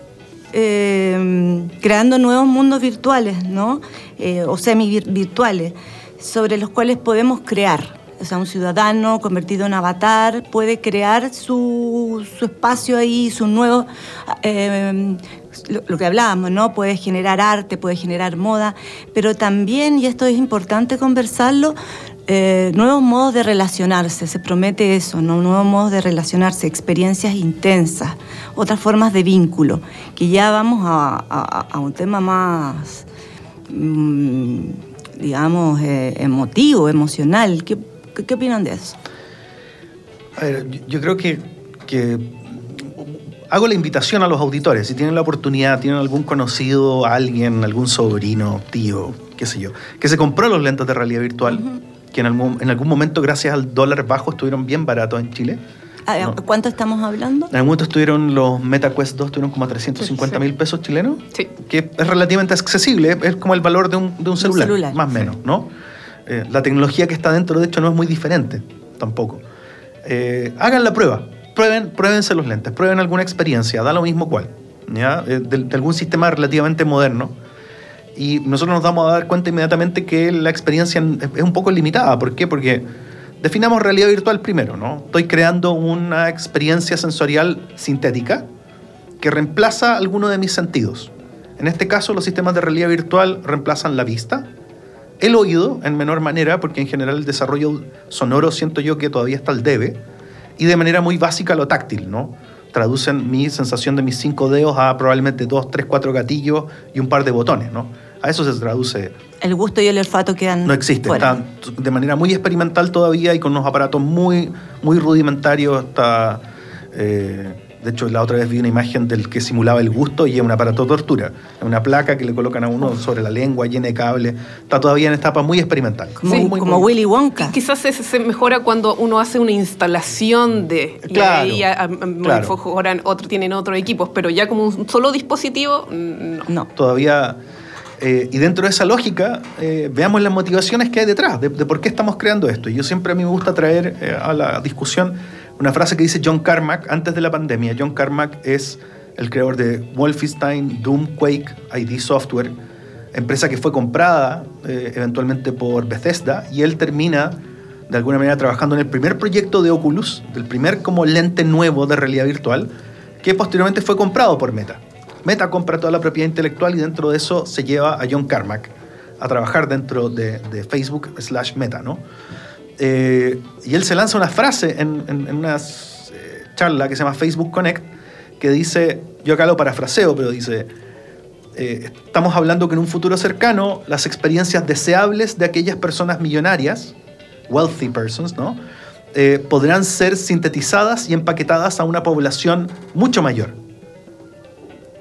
eh, creando nuevos mundos virtuales, ¿no? Eh, o semi-virtuales, sobre los cuales podemos crear. O sea, un ciudadano convertido en avatar puede crear su, espacio ahí, su nuevo... eh, lo que hablábamos, ¿no? Puede generar arte, puede generar moda, pero también, y esto es importante conversarlo, eh, nuevos modos de relacionarse, se promete eso, ¿no? Nuevos modos de relacionarse, experiencias intensas, otras formas de vínculo, que ya vamos a, a- a un tema más, mm, digamos, eh, emotivo, emocional. ¿Qué, qué, qué opinan de eso? A ver, yo, yo creo que, que hago la invitación a los auditores, si tienen la oportunidad, tienen algún conocido, alguien, algún sobrino, tío, qué sé yo, que se compró los lentes de realidad virtual, que en algún, en algún momento, gracias al dólar bajo, estuvieron bien baratos en Chile. Ah, No. ¿Cuánto estamos hablando? En algún momento estuvieron los MetaQuest 2, estuvieron como a 350 mil pesos chilenos, Sí. que es relativamente accesible, es como el valor de un, de un celular, celular, más o sí. menos, ¿no? Eh, la tecnología que está dentro, de hecho, no es muy diferente, tampoco. Eh, hagan la prueba, prueben, pruébense los lentes, prueben alguna experiencia, da lo mismo cuál, ¿ya? Eh, de, de algún sistema relativamente moderno. Y nosotros nos damos a dar cuenta inmediatamente que la experiencia es un poco limitada. ¿Por qué? Porque definamos realidad virtual primero, ¿no? Estoy creando una experiencia sensorial sintética que reemplaza alguno de mis sentidos. En este caso, los sistemas de realidad virtual reemplazan la vista, el oído en menor manera, porque en general el desarrollo sonoro siento yo que todavía está al debe, y de manera muy básica lo táctil, ¿no? Traducen mi sensación de mis cinco dedos a probablemente dos, tres, cuatro gatillos y un par de botones, ¿no? A eso se traduce El gusto y el olfato quedan no existe, fuera. está de manera muy experimental todavía y con unos aparatos muy, muy rudimentarios. Está, eh, de hecho, la otra vez vi una imagen del que simulaba el gusto y es un aparato de tortura. Es una placa que le colocan a uno sobre la lengua llena de cable. Está todavía en etapa muy experimental. Como, Muy, muy, como muy- Willy Wonka. Quizás se, se mejora cuando uno hace una instalación de. Claro, y ahí a- a- claro. mejoran otro, tienen otros equipos, pero ya como un solo dispositivo, mm, no. No. todavía. Eh, y dentro de esa lógica, eh, veamos las motivaciones que hay detrás, de, por qué estamos creando esto. Y yo siempre a mí me gusta traer eh, a la discusión una frase que dice John Carmack antes de la pandemia. John Carmack es el creador de Wolfenstein, Doom, Quake, ID Software, empresa que fue comprada eventualmente por Bethesda, y él termina de alguna manera trabajando en el primer proyecto de Oculus, del primer como lente nuevo de realidad virtual, que posteriormente fue comprado por Meta. Meta compra toda la propiedad intelectual y dentro de eso se lleva a John Carmack a trabajar dentro de, Facebook slash Meta, ¿no? Eh, y él se lanza una frase en, una eh, charla que se llama Facebook Connect, que dice, yo acá lo parafraseo, pero dice, eh, estamos hablando que en un futuro cercano las experiencias deseables de aquellas personas millonarias, wealthy persons, ¿no? Podrán ser sintetizadas y empaquetadas a una población mucho mayor.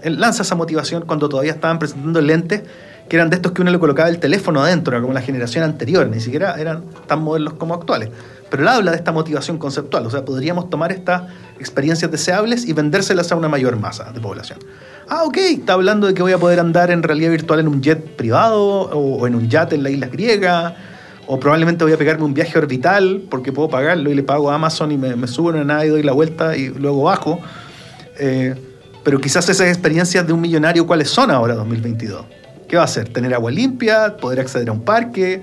Él lanza esa motivación cuando todavía estaban presentando lentes que eran de estos que uno le colocaba el teléfono adentro, como la generación anterior, ni siquiera eran tan modernos como actuales. Pero él habla de esta motivación conceptual, o sea, podríamos tomar estas experiencias deseables y vendérselas a una mayor masa de población. Ah, ok, está hablando de que voy a poder andar en realidad virtual en un jet privado o, o en un yate en la isla griega, o probablemente voy a pegarme un viaje orbital porque puedo pagarlo y le pago a Amazon y me, me subo en una nave y doy la vuelta y luego bajo. Eh, pero quizás esas experiencias de un millonario, ¿cuáles son ahora 2022? ¿Qué va a hacer? ¿Tener agua limpia? ¿Poder acceder a un parque?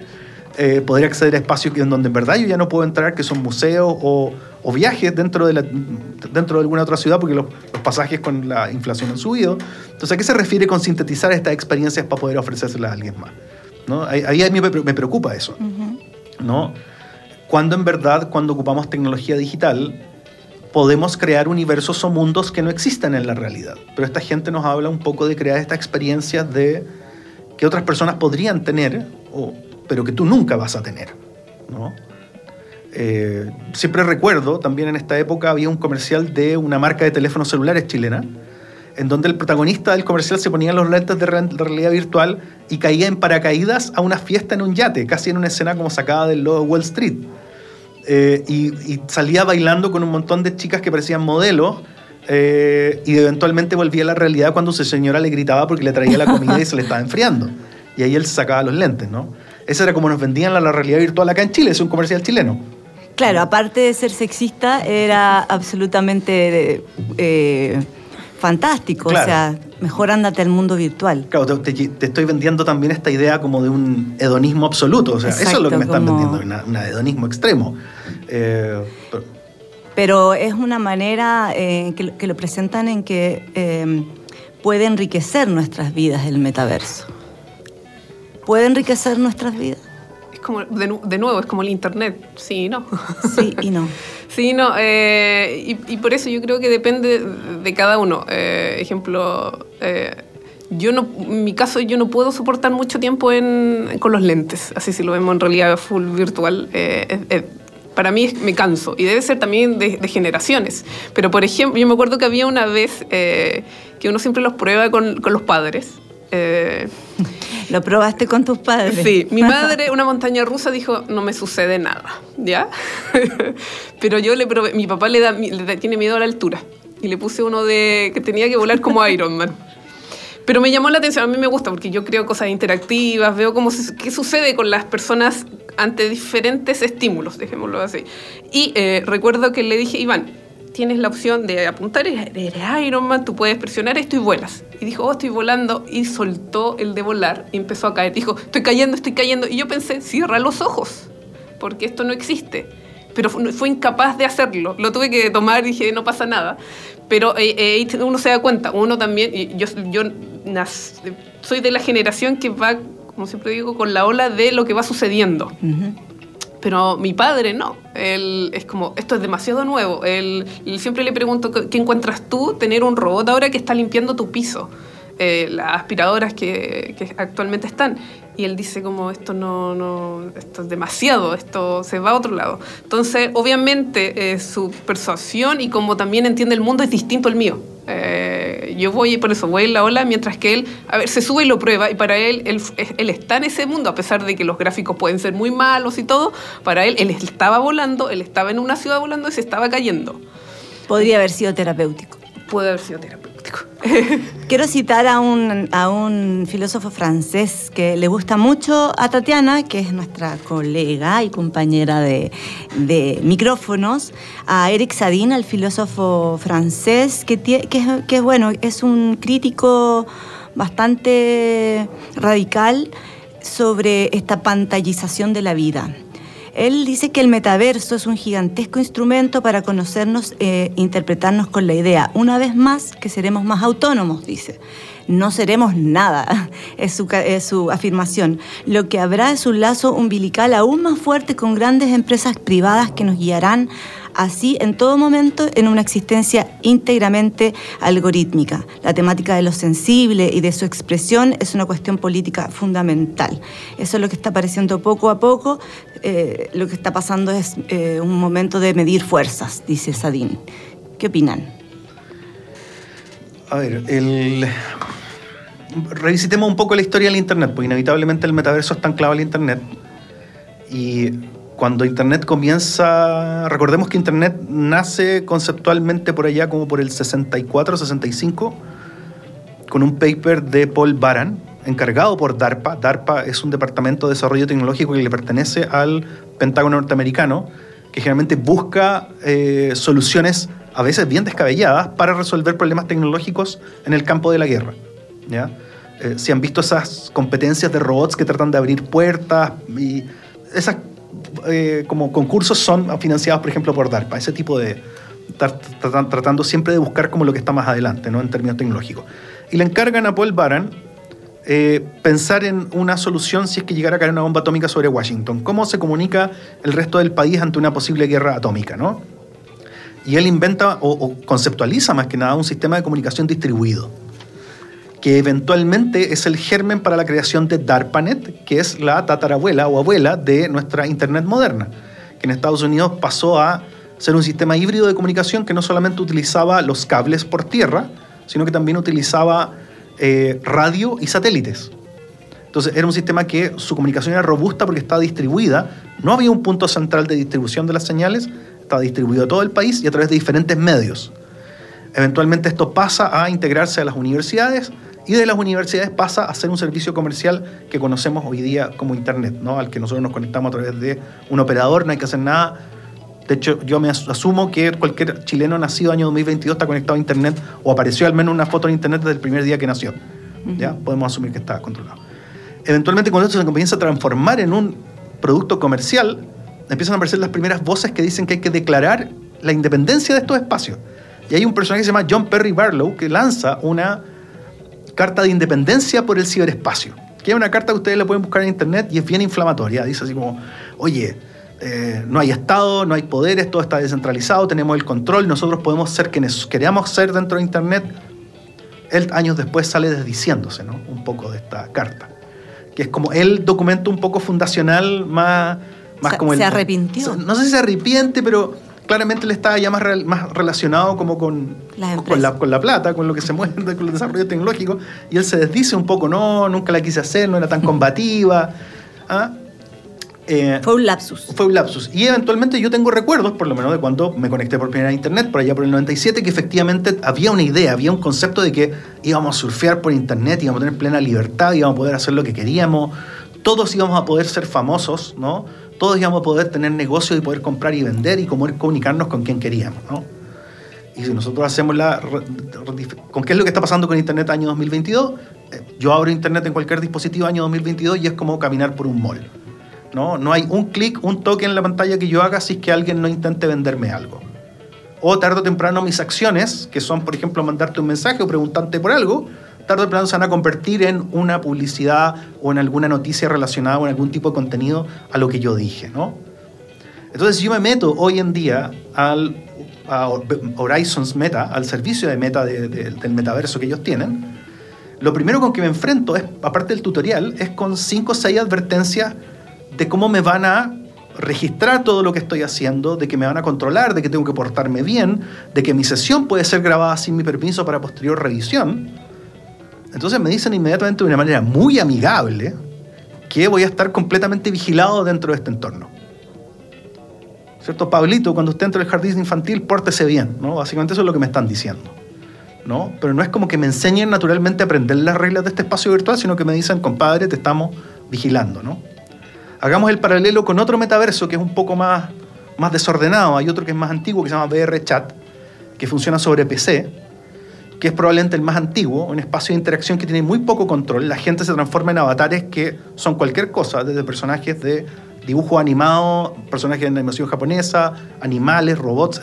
Eh, ¿Poder acceder a espacios en donde en verdad yo ya no puedo entrar, que son museos o, o viajes dentro de, la- dentro de alguna otra ciudad porque los, los pasajes con la inflación han subido. Entonces, ¿a qué se refiere con sintetizar estas experiencias para poder ofrecérselas a alguien más? ¿No? Ahí, ahí a mí me, me preocupa eso. ¿no? Cuando en verdad, cuando ocupamos tecnología digital, podemos crear universos o mundos que no existen en la realidad. Pero esta gente nos habla un poco de crear estas experiencias de que otras personas podrían tener, o- pero que tú nunca vas a tener. ¿no? Eh, siempre recuerdo, también en esta época había un comercial de una marca de teléfonos celulares chilena, en donde el protagonista del comercial se ponía los lentes de re- de realidad virtual y caía en paracaídas a una fiesta en un yate, casi en una escena como sacada del logo de Wall Street. Eh, y, y salía bailando con un montón de chicas que parecían modelos. eh, y eventualmente volvía a la realidad cuando su señora le gritaba porque le traía la comida y se le estaba enfriando. Y ahí él se sacaba los lentes, ¿no? Esa era como nos vendían la, la realidad virtual acá en Chile, es un comercial chileno. Claro, aparte de ser sexista, era absolutamente eh, fantástico. Claro. O sea, mejor ándate al mundo virtual. Claro, te, te- estoy vendiendo también esta idea como de un hedonismo absoluto. O sea, eso es lo que me Exacto, están como- vendiendo, un hedonismo extremo. Eh, pero- Pero es una manera eh, que, lo- que lo presentan en que eh, puede enriquecer nuestras vidas el metaverso. ¿Puede enriquecer nuestras vidas? Es como, de, de nuevo, es como el Internet. Sí, no. Sí y no. Sí, no, eh, y, y por eso yo creo que depende de cada uno. Eh, ejemplo, eh, yo no, en mi caso yo no puedo soportar mucho tiempo en, con los lentes, así si lo vemos en realidad full virtual. eh, eh, eh, para mí me canso y debe ser también de, de generaciones. Pero por ejemplo, yo me acuerdo que había una vez eh, que uno siempre los prueba con, con los padres. eh, ¿Lo probaste con tus padres? Sí, mi madre, una montaña rusa, dijo, no me sucede nada, ¿ya? Pero yo le probé, mi papá le, da, le da- tiene miedo a la altura y le puse uno de que tenía que volar como Iron Man. Pero me llamó la atención, a mí me gusta porque yo creo cosas interactivas, veo cómo se- qué sucede con las personas ante diferentes estímulos, dejémoslo así. Y eh, recuerdo que le dije, Iván, tienes la opción de apuntar, eres Iron Man, tú puedes presionar esto y vuelas. Y dijo, oh, estoy volando, y soltó el de volar y empezó a caer. Dijo, estoy cayendo, estoy cayendo. Y yo pensé, cierra los ojos, porque esto no existe. Pero fue, fue incapaz de hacerlo. Lo tuve que tomar y dije, no pasa nada. Pero eh, eh, uno se da cuenta, uno también, yo, yo nas- soy de la generación que va, como siempre digo, con la ola de lo que va sucediendo. Pero mi padre no. Él es como, esto es demasiado nuevo. Él, siempre le pregunto, ¿qué qué encuentras tú tener un robot ahora que está limpiando tu piso? Eh, las aspiradoras que, que actualmente están. Y él dice como, esto no, no, esto es demasiado, esto se va a otro lado. Entonces, obviamente, eh, su persuasión y como también entiende el mundo es distinto al mío. Eh, yo voy, por eso voy en la ola, mientras que él, a ver, se sube y lo prueba, y para él, él, él está en ese mundo, a pesar de que los gráficos pueden ser muy malos y todo, para él, él estaba volando, él estaba en una ciudad volando y se estaba cayendo. Podría haber sido terapéutico. Puede haber sido terapéutico. Quiero citar a un, a un filósofo francés que le gusta mucho a Tatiana, que es nuestra colega y compañera de, de micrófonos, a Eric Sadin, al filósofo francés, que, que, que, bueno, es un crítico bastante radical sobre esta pantallización de la vida. Él dice que el metaverso es un gigantesco instrumento para conocernos e interpretarnos con la idea, una vez más, que seremos más autónomos, dice. No seremos nada, es su, es su afirmación. Lo que habrá es un lazo umbilical aún más fuerte con grandes empresas privadas que nos guiarán así en todo momento en una existencia íntegramente algorítmica. La temática de lo sensible y de su expresión es una cuestión política fundamental. Eso es lo que está apareciendo poco a poco. Eh, lo que está pasando es eh, un momento de medir fuerzas, dice Sadin. ¿Qué opinan? A ver, el... revisitemos un poco la historia del Internet, porque inevitablemente el metaverso está anclado al Internet. Y cuando Internet comienza, recordemos que Internet nace conceptualmente por allá como por el 64, 65, con un paper de Paul Baran, encargado por DARPA. DARPA es un departamento de desarrollo tecnológico que le pertenece al Pentágono norteamericano, que generalmente busca eh, soluciones a veces bien descabelladas para resolver problemas tecnológicos en el campo de la guerra. ¿ya? Eh, si han visto esas competencias de robots que tratan de abrir puertas y esas eh, como concursos son financiados, por ejemplo, por DARPA, ese tipo de... tratando siempre de buscar como lo que está más adelante, ¿no? En términos tecnológicos. Y le encargan a Paul Baran eh, pensar en una solución si es que llegara a caer una bomba atómica sobre Washington. ¿Cómo se comunica el resto del país ante una posible guerra atómica, no? Y él inventa o, o conceptualiza más que nada un sistema de comunicación distribuido, que eventualmente es el germen para la creación de DARPANET, que es la tatarabuela o abuela de nuestra Internet moderna, que en Estados Unidos pasó a ser un sistema híbrido de comunicación que no solamente utilizaba los cables por tierra, sino que también utilizaba eh, radio y satélites. Entonces era un sistema que su comunicación era robusta porque estaba distribuida, no había un punto central de distribución de las señales, estaba distribuido a todo el país y a través de diferentes medios. Eventualmente esto pasa a integrarse a las universidades y de las universidades pasa a ser un servicio comercial que conocemos hoy día como Internet, ¿no? al que nosotros nos conectamos a través de un operador, no hay que hacer nada. De hecho, yo me as- asumo que cualquier chileno nacido año 2022 está conectado a Internet o apareció al menos una foto en Internet desde el primer día que nació. ¿ya? Podemos asumir que está controlado. Eventualmente, cuando esto se comienza a transformar en un producto comercial, empiezan a aparecer las primeras voces que dicen que hay que declarar la independencia de estos espacios. Y hay un personaje que se llama John Perry Barlow que lanza una carta de independencia por el ciberespacio. Que es una carta que ustedes la pueden buscar en internet y es bien inflamatoria. Dice así como, oye, eh, no hay Estado, no hay poderes, todo está descentralizado, tenemos el control, nosotros podemos ser quienes queramos ser dentro de internet. Él años después sale desdiciéndose, ¿no? Un poco de esta carta. Que es como el documento un poco fundacional más, más Se- como el... se arrepintió. No sé si se arrepiente, pero claramente le estaba ya más, real- más relacionado como con, la, empresas. con la plata, con lo que se mueve, con el desarrollo tecnológico, y él se desdice un poco, no, nunca la quise hacer, no era tan combativa. ¿ah? Eh, Fue un lapsus. fue un lapsus. Y eventualmente yo tengo recuerdos, por lo menos, de cuando me conecté por primera vez a Internet, por allá por el 97, que efectivamente había una idea, había un concepto de que íbamos a surfear por Internet, íbamos a tener plena libertad, íbamos a poder hacer lo que queríamos, todos íbamos a poder ser famosos, ¿no? Todos íbamos a poder tener negocios y poder comprar y vender y poder comunicarnos con quien queríamos, ¿no? Y si nosotros hacemos la... ¿Con qué es lo que está pasando con Internet año 2022? Eh, Yo abro Internet en cualquier dispositivo año 2022 y es como caminar por un mall. ¿no? No hay un clic, un toque en la pantalla que yo haga si es que alguien no intente venderme algo. O tarde o temprano mis acciones, que son, por ejemplo, mandarte un mensaje o preguntarte por algo, tarde o temprano se van a convertir en una publicidad o en alguna noticia relacionada con algún tipo de contenido a lo que yo dije, ¿no? Entonces, si yo me meto hoy en día al a Horizons Meta, al servicio de Meta de- de- del metaverso que ellos tienen, lo primero con que me enfrento, es, aparte del tutorial, es con 5 o 6 advertencias de cómo me van a registrar todo lo que estoy haciendo, de que me van a controlar, de que tengo que portarme bien, de que mi sesión puede ser grabada sin mi permiso para posterior revisión. Entonces me dicen inmediatamente de una manera muy amigable que voy a estar completamente vigilado dentro de este entorno. ¿Cierto? Pablito, cuando usted entra al jardín infantil, pórtese bien, ¿no? Básicamente eso es lo que me están diciendo. ¿no? Pero no es como que me enseñen naturalmente a aprender las reglas de este espacio virtual, sino que me dicen, compadre, te estamos vigilando, ¿no? Hagamos el paralelo con otro metaverso que es un poco más, más desordenado. Hay otro que es más antiguo que se llama VR Chat, que funciona sobre PC, que es probablemente el más antiguo, un espacio de interacción que tiene muy poco control. La gente se transforma en avatares que son cualquier cosa, desde personajes de dibujo animado, personajes de animación japonesa, animales, robots,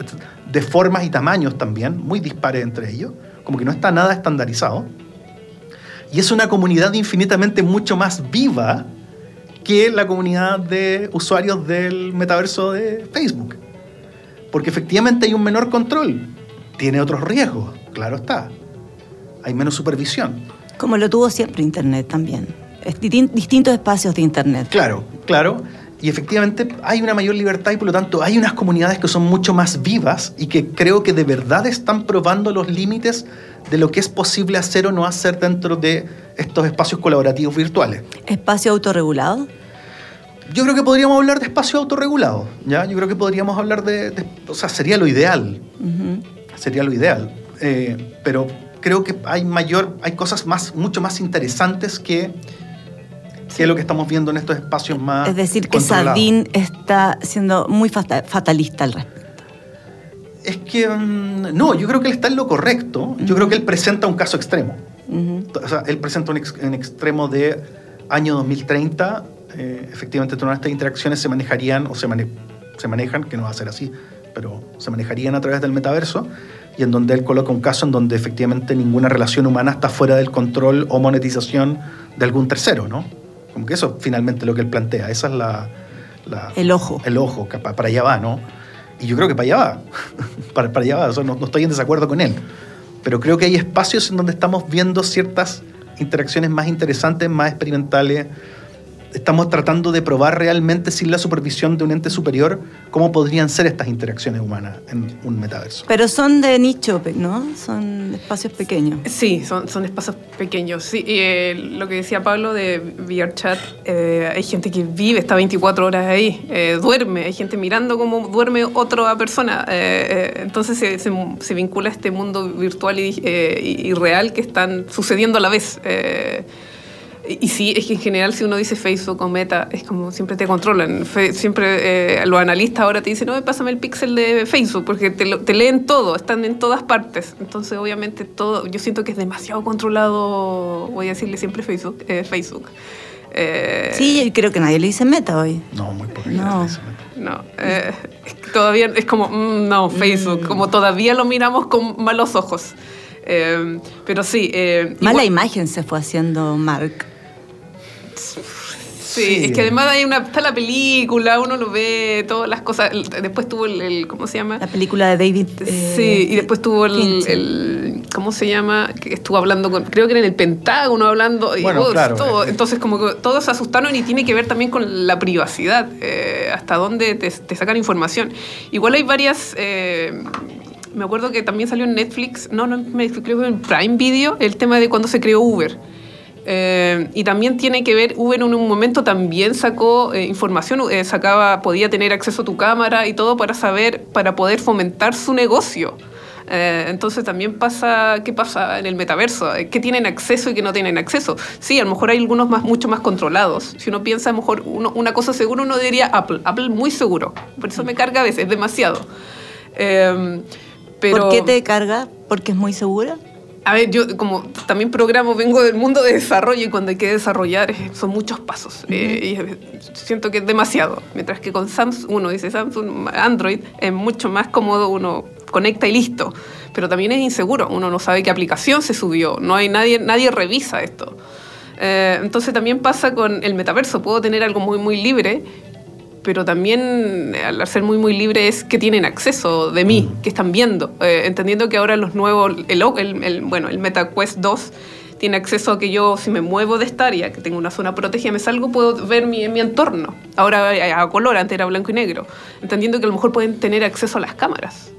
de formas y tamaños también, muy dispares entre ellos, como que no está nada estandarizado. Y es una comunidad infinitamente mucho más viva que la comunidad de usuarios del metaverso de Facebook. Porque efectivamente hay un menor control. Tiene otros riesgos, claro está. Hay menos supervisión. Como lo tuvo siempre Internet también. Es distintos espacios de Internet. Claro, claro. Y efectivamente hay una mayor libertad y por lo tanto hay unas comunidades que son mucho más vivas y que creo que de verdad están probando los límites de lo que es posible hacer o no hacer dentro de estos espacios colaborativos virtuales. Espacio autorregulado. Yo creo que podríamos hablar de espacio autorregulado, ¿ya? Yo creo que podríamos hablar de, de- o sea, sería lo ideal. Sería lo ideal. Eh, pero creo que hay mayor, hay cosas más, mucho más interesantes que, que lo que estamos viendo en estos espacios más Es decir, que. Sardín está siendo muy fata- fatalista al respecto. Es que mm, no, yo creo que él está en lo correcto. Yo creo que él presenta un caso extremo. O sea, él presenta un, ex- un extremo de año 2030 eh, efectivamente todas estas interacciones se manejarían o se, mane- se manejan, que no va a ser así, pero se manejarían a través del metaverso y en donde él coloca un caso en donde efectivamente ninguna relación humana está fuera del control o monetización de algún tercero, ¿no? Como que eso finalmente lo que él plantea, esa es la... la- El ojo. El ojo, que pa- para allá va, ¿no? Y yo creo que para allá va, para, para allá va, o sea, no, no estoy en desacuerdo con él, pero creo que hay espacios en donde estamos viendo ciertas interacciones más interesantes, más experimentales. Estamos tratando de probar realmente sin la supervisión de un ente superior cómo podrían ser estas interacciones humanas en un metaverso. Pero son de nicho, ¿no? Son espacios pequeños. Sí, son, son espacios pequeños. Sí, y, eh, lo que decía Pablo de VRChat, eh, hay gente que vive, está 24 horas ahí, eh, duerme, hay gente mirando cómo duerme otra persona. eh, eh, entonces se, se- se vincula a este mundo virtual y, eh, y- y real que están sucediendo a la vez. Y sí, es que en general si uno dice Facebook o Meta, es como siempre te controlan. Fe- siempre eh, los analistas ahora te dicen, no, pásame el pixel de Facebook, porque te, lo- te leen todo, están en todas partes. Entonces, obviamente, todo, yo siento que es demasiado controlado, voy a decirle siempre Facebook. eh, Facebook. Eh, Sí, y creo que nadie le dice meta hoy. No, muy poco. No. No, eh, todavía es como, mm, no, Facebook, como todavía lo miramos con malos ojos. Eh, pero sí. eh, Mala igual- imagen se fue haciendo Mark. Sí, es que además hay una, está la película, uno lo ve, todas las cosas. Después tuvo el, el- ¿cómo se llama? La película de David. eh, sí, y después tuvo el, ¿cómo se llama? Que estuvo hablando con, creo que era en el Pentágono hablando. y, Bueno, oh, claro, todo. eh. Entonces como que todos se asustaron y tiene que ver también con la privacidad, eh, hasta dónde te, te sacan información. Igual hay varias... eh, me acuerdo que también salió en Netflix, no, no en Netflix, creo que en Prime Video, el tema de cuando se creó Uber. Eh, y también tiene que ver, Uber en un momento también sacó eh, información, eh, sacaba, podía tener acceso a tu cámara y todo para saber, para poder fomentar su negocio. Eh, entonces también pasa, ¿qué pasa en el metaverso? Eh, ¿Qué tienen acceso y qué no tienen acceso? Sí, a lo mejor hay algunos más, mucho más controlados. Si uno piensa, a lo mejor uno- una cosa segura, uno diría Apple. Apple muy seguro. Por eso me carga a veces, es demasiado. Eh, pero, ¿Por qué te carga? ¿Porque es muy segura? A ver, yo como también programo, vengo del mundo de desarrollo y cuando hay que desarrollar son muchos pasos. eh, y eh, siento que es demasiado. Mientras que con Samsung, uno dice Samsung, Android, es mucho más cómodo, uno conecta y listo. Pero también es inseguro, uno no sabe qué aplicación se subió, no hay nadie, nadie revisa esto. Eh, entonces también pasa con el metaverso, puedo tener algo muy, muy libre, pero también eh, al ser muy muy libre es que tienen acceso de mí, que están viendo, Eh, entendiendo que ahora los nuevos, el, el- el- bueno, el MetaQuest 2 tiene acceso a que yo si me muevo de esta área, que tengo una zona protegida, me salgo, puedo ver mi, mi entorno. Ahora a, a color, antes era blanco y negro, entendiendo que a lo mejor pueden tener acceso a las cámaras.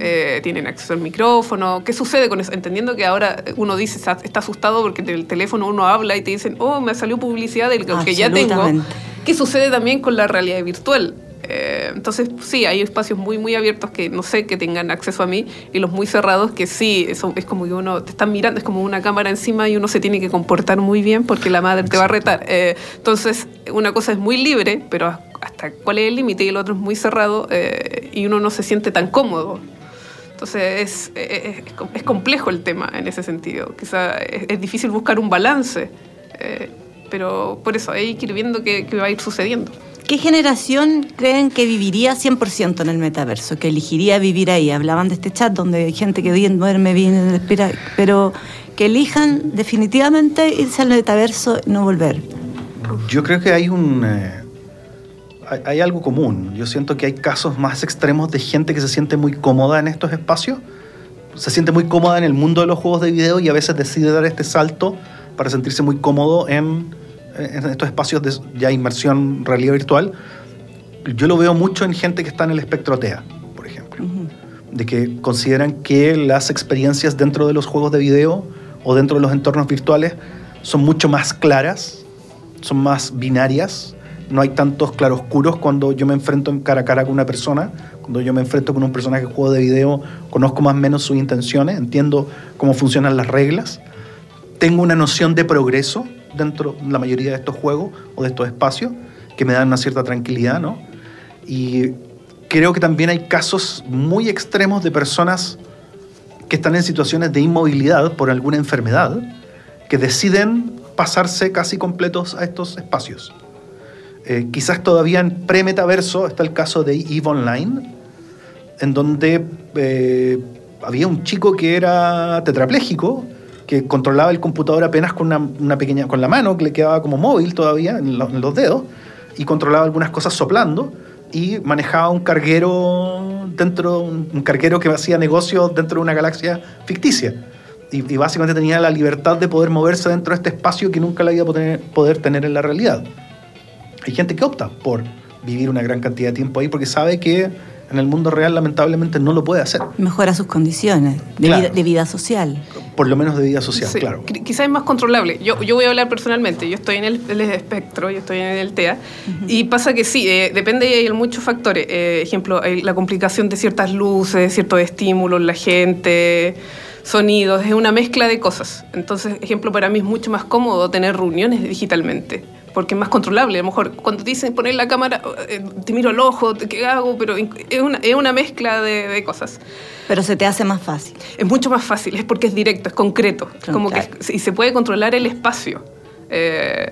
Eh, tienen acceso al micrófono. ¿Qué sucede con eso? Entendiendo que ahora uno dice, está, asustado porque del teléfono uno habla y te dicen, oh, me salió publicidad del que ya tengo. ¿Qué sucede también con la realidad virtual? Eh, entonces, sí, hay espacios muy, muy abiertos que no sé que tengan acceso a mí y los muy cerrados que sí, eso es como que uno te están mirando, es como una cámara encima y uno se tiene que comportar muy bien porque la madre te va a retar. Eh, entonces, una cosa es muy libre, pero hasta cuál es el límite y el otro es muy cerrado eh, y uno no se siente tan cómodo. Entonces es, es, es- complejo el tema en ese sentido. Quizá es, es difícil buscar un balance, eh, pero por eso hay que ir viendo qué, qué va a ir sucediendo. ¿Qué generación creen que viviría 100% en el metaverso? Que elegiría vivir ahí. Hablaban de este chat donde hay gente que bien duerme, bien respira, pero que elijan definitivamente irse al metaverso y no volver. Yo creo que hay un... eh, hay, hay algo común. Yo siento que hay casos más extremos de gente que se siente muy cómoda en estos espacios. Se siente muy cómoda en el mundo de los juegos de video y a veces decide dar este salto para sentirse muy cómodo en, en estos espacios de ya inmersión realidad virtual. Yo lo veo mucho en gente que está en el espectro TEA, por ejemplo. De que consideran que las experiencias dentro de los juegos de video o dentro de los entornos virtuales son mucho más claras, son más binarias. No hay tantos claroscuros cuando yo me enfrento en cara a cara con una persona. Cuando yo me enfrento con un personaje de juego de video, conozco más o menos sus intenciones, entiendo cómo funcionan las reglas. Tengo una noción de progreso dentro de la mayoría de estos juegos o de estos espacios que me dan una cierta tranquilidad, ¿no? Y creo que también hay casos muy extremos de personas que están en situaciones de inmovilidad por alguna enfermedad que deciden pasarse casi completos a estos espacios. Eh, quizás todavía en pre-metaverso está el caso de EVE Online, en donde eh, había un chico que era tetrapléjico, que controlaba el computador apenas con una, pequeña, con la mano, que le quedaba como móvil todavía en, lo- en los dedos, y controlaba algunas cosas soplando, y manejaba un carguero dentro, un carguero que hacía negocios dentro de una galaxia ficticia. Y, y básicamente tenía la libertad de poder moverse dentro de este espacio que nunca la iba a poder, poder tener en la realidad. Hay gente que opta por vivir una gran cantidad de tiempo ahí porque sabe que en el mundo real lamentablemente no lo puede hacer, Mejora sus condiciones de, Claro. vida, de vida social. por lo menos de vida social, Sí, claro. qui- Quizás es más controlable. Yo, yo voy a hablar personalmente. Yo estoy en el, el espectro, yo estoy en el TEA. Y pasa que sí, eh, depende de muchos factores. Eh, ejemplo, hay la complicación de ciertas luces, ciertos estímulos, la gente, sonidos. Es una mezcla de cosas. Entonces, ejemplo, para mí es mucho más cómodo tener reuniones digitalmente. Porque es más controlable. A lo mejor cuando te dicen poner la cámara, eh, te miro al ojo, te- ¿qué hago? Pero es una, es una mezcla de, de cosas. Pero se te hace más fácil. Es mucho más fácil, es porque es directo, es concreto. Claro, como claro. que y se puede controlar el espacio. Eh,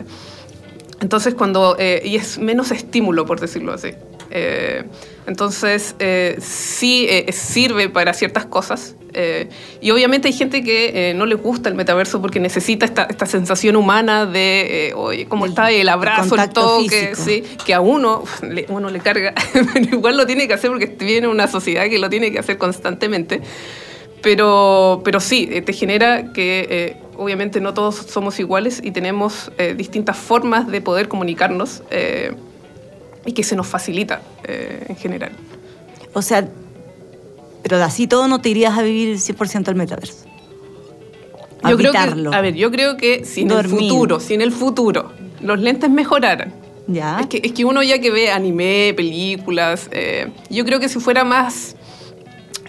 entonces, cuando. eh, y es menos estímulo, por decirlo así. Eh, entonces, eh, sí eh, sirve para ciertas cosas. eh, y obviamente hay gente que eh, no le gusta el metaverso porque necesita esta, esta sensación humana de, oye, cómo Del- está el abrazo, el contacto toque, sí, que a uno, uno le carga, pero igual lo tiene que hacer porque viene una sociedad que lo tiene que hacer constantemente. Pero, pero sí, te genera que eh, obviamente no todos somos iguales y tenemos eh, distintas formas de poder comunicarnos eh, y que se nos facilita eh, en general. O sea, pero de así todo no te irías a vivir 100% al metaverso. Yo creo que, a ver, yo creo que si en el futuro, si en el futuro los lentes mejoraran, ¿Ya? Es que, es que uno ya que ve anime, películas, eh, yo creo que si fuera más,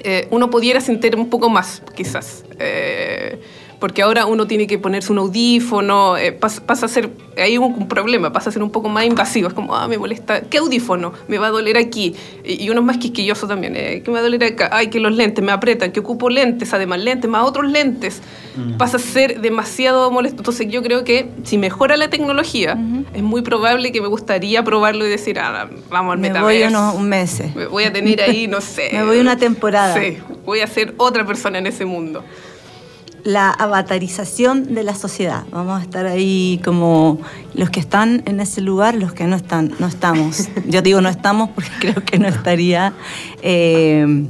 eh, uno pudiera sentir un poco más, quizás. Eh, porque ahora uno tiene que ponerse un audífono, eh, pas- pasa a ser, hay un, un problema, pasa a ser un poco más invasivo, es como, ah, me molesta, ¿qué audífono? Me va a doler aquí. Y, y uno es más quisquilloso también, eh, ¿qué me va a doler acá? Ay, que los lentes me apretan, que ocupo lentes, además lentes, más otros lentes. Pasa a ser demasiado molesto. Entonces yo creo que si mejora la tecnología, es muy probable que me gustaría probarlo y decir, ah, vamos al Me metaverso. voy unos un mes. Me voy a tener ahí, no sé. Me voy una temporada. Sí, voy a ser otra persona en ese mundo. La avatarización de la sociedad. Vamos a estar ahí como los que están en ese lugar, los que no están, no estamos. Yo digo no estamos porque creo que no estaría. Eh,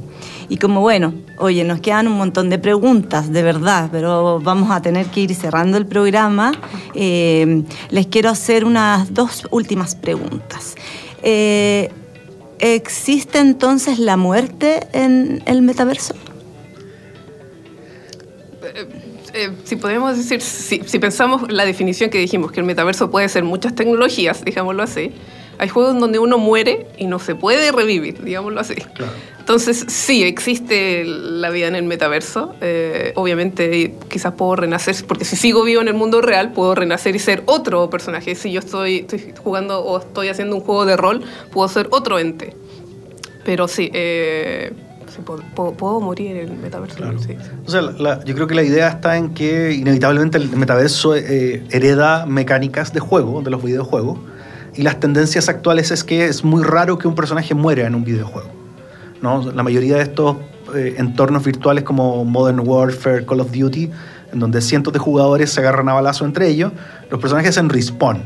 y como bueno, oye, nos quedan un montón de preguntas, de verdad, pero vamos a tener que ir cerrando el programa. Eh, les quiero hacer unas dos últimas preguntas. Eh, ¿Existe entonces la muerte en el metaverso? Eh, si podemos decir, si, si pensamos la definición que dijimos, que el metaverso puede ser muchas tecnologías, digámoslo así, hay juegos donde uno muere y no se puede revivir, digámoslo así. Claro. Entonces, sí, existe la vida en el metaverso. Eh, obviamente, quizás puedo renacer, porque si sigo vivo en el mundo real, puedo renacer y ser otro personaje. Si yo estoy, estoy jugando o estoy haciendo un juego de rol, puedo ser otro ente. Pero sí, eh, puedo, puedo- puedo morir en el metaverso. Claro. sí. O sea, la- la- yo creo que la idea está en que inevitablemente el metaverso eh, hereda mecánicas de juego, de los videojuegos, y las tendencias actuales es que es muy raro que un personaje muera en un videojuego. ¿no? La mayoría de estos eh, entornos virtuales como Modern Warfare, Call of Duty, en donde cientos de jugadores se agarran a balazo entre ellos, los personajes hacen respawn,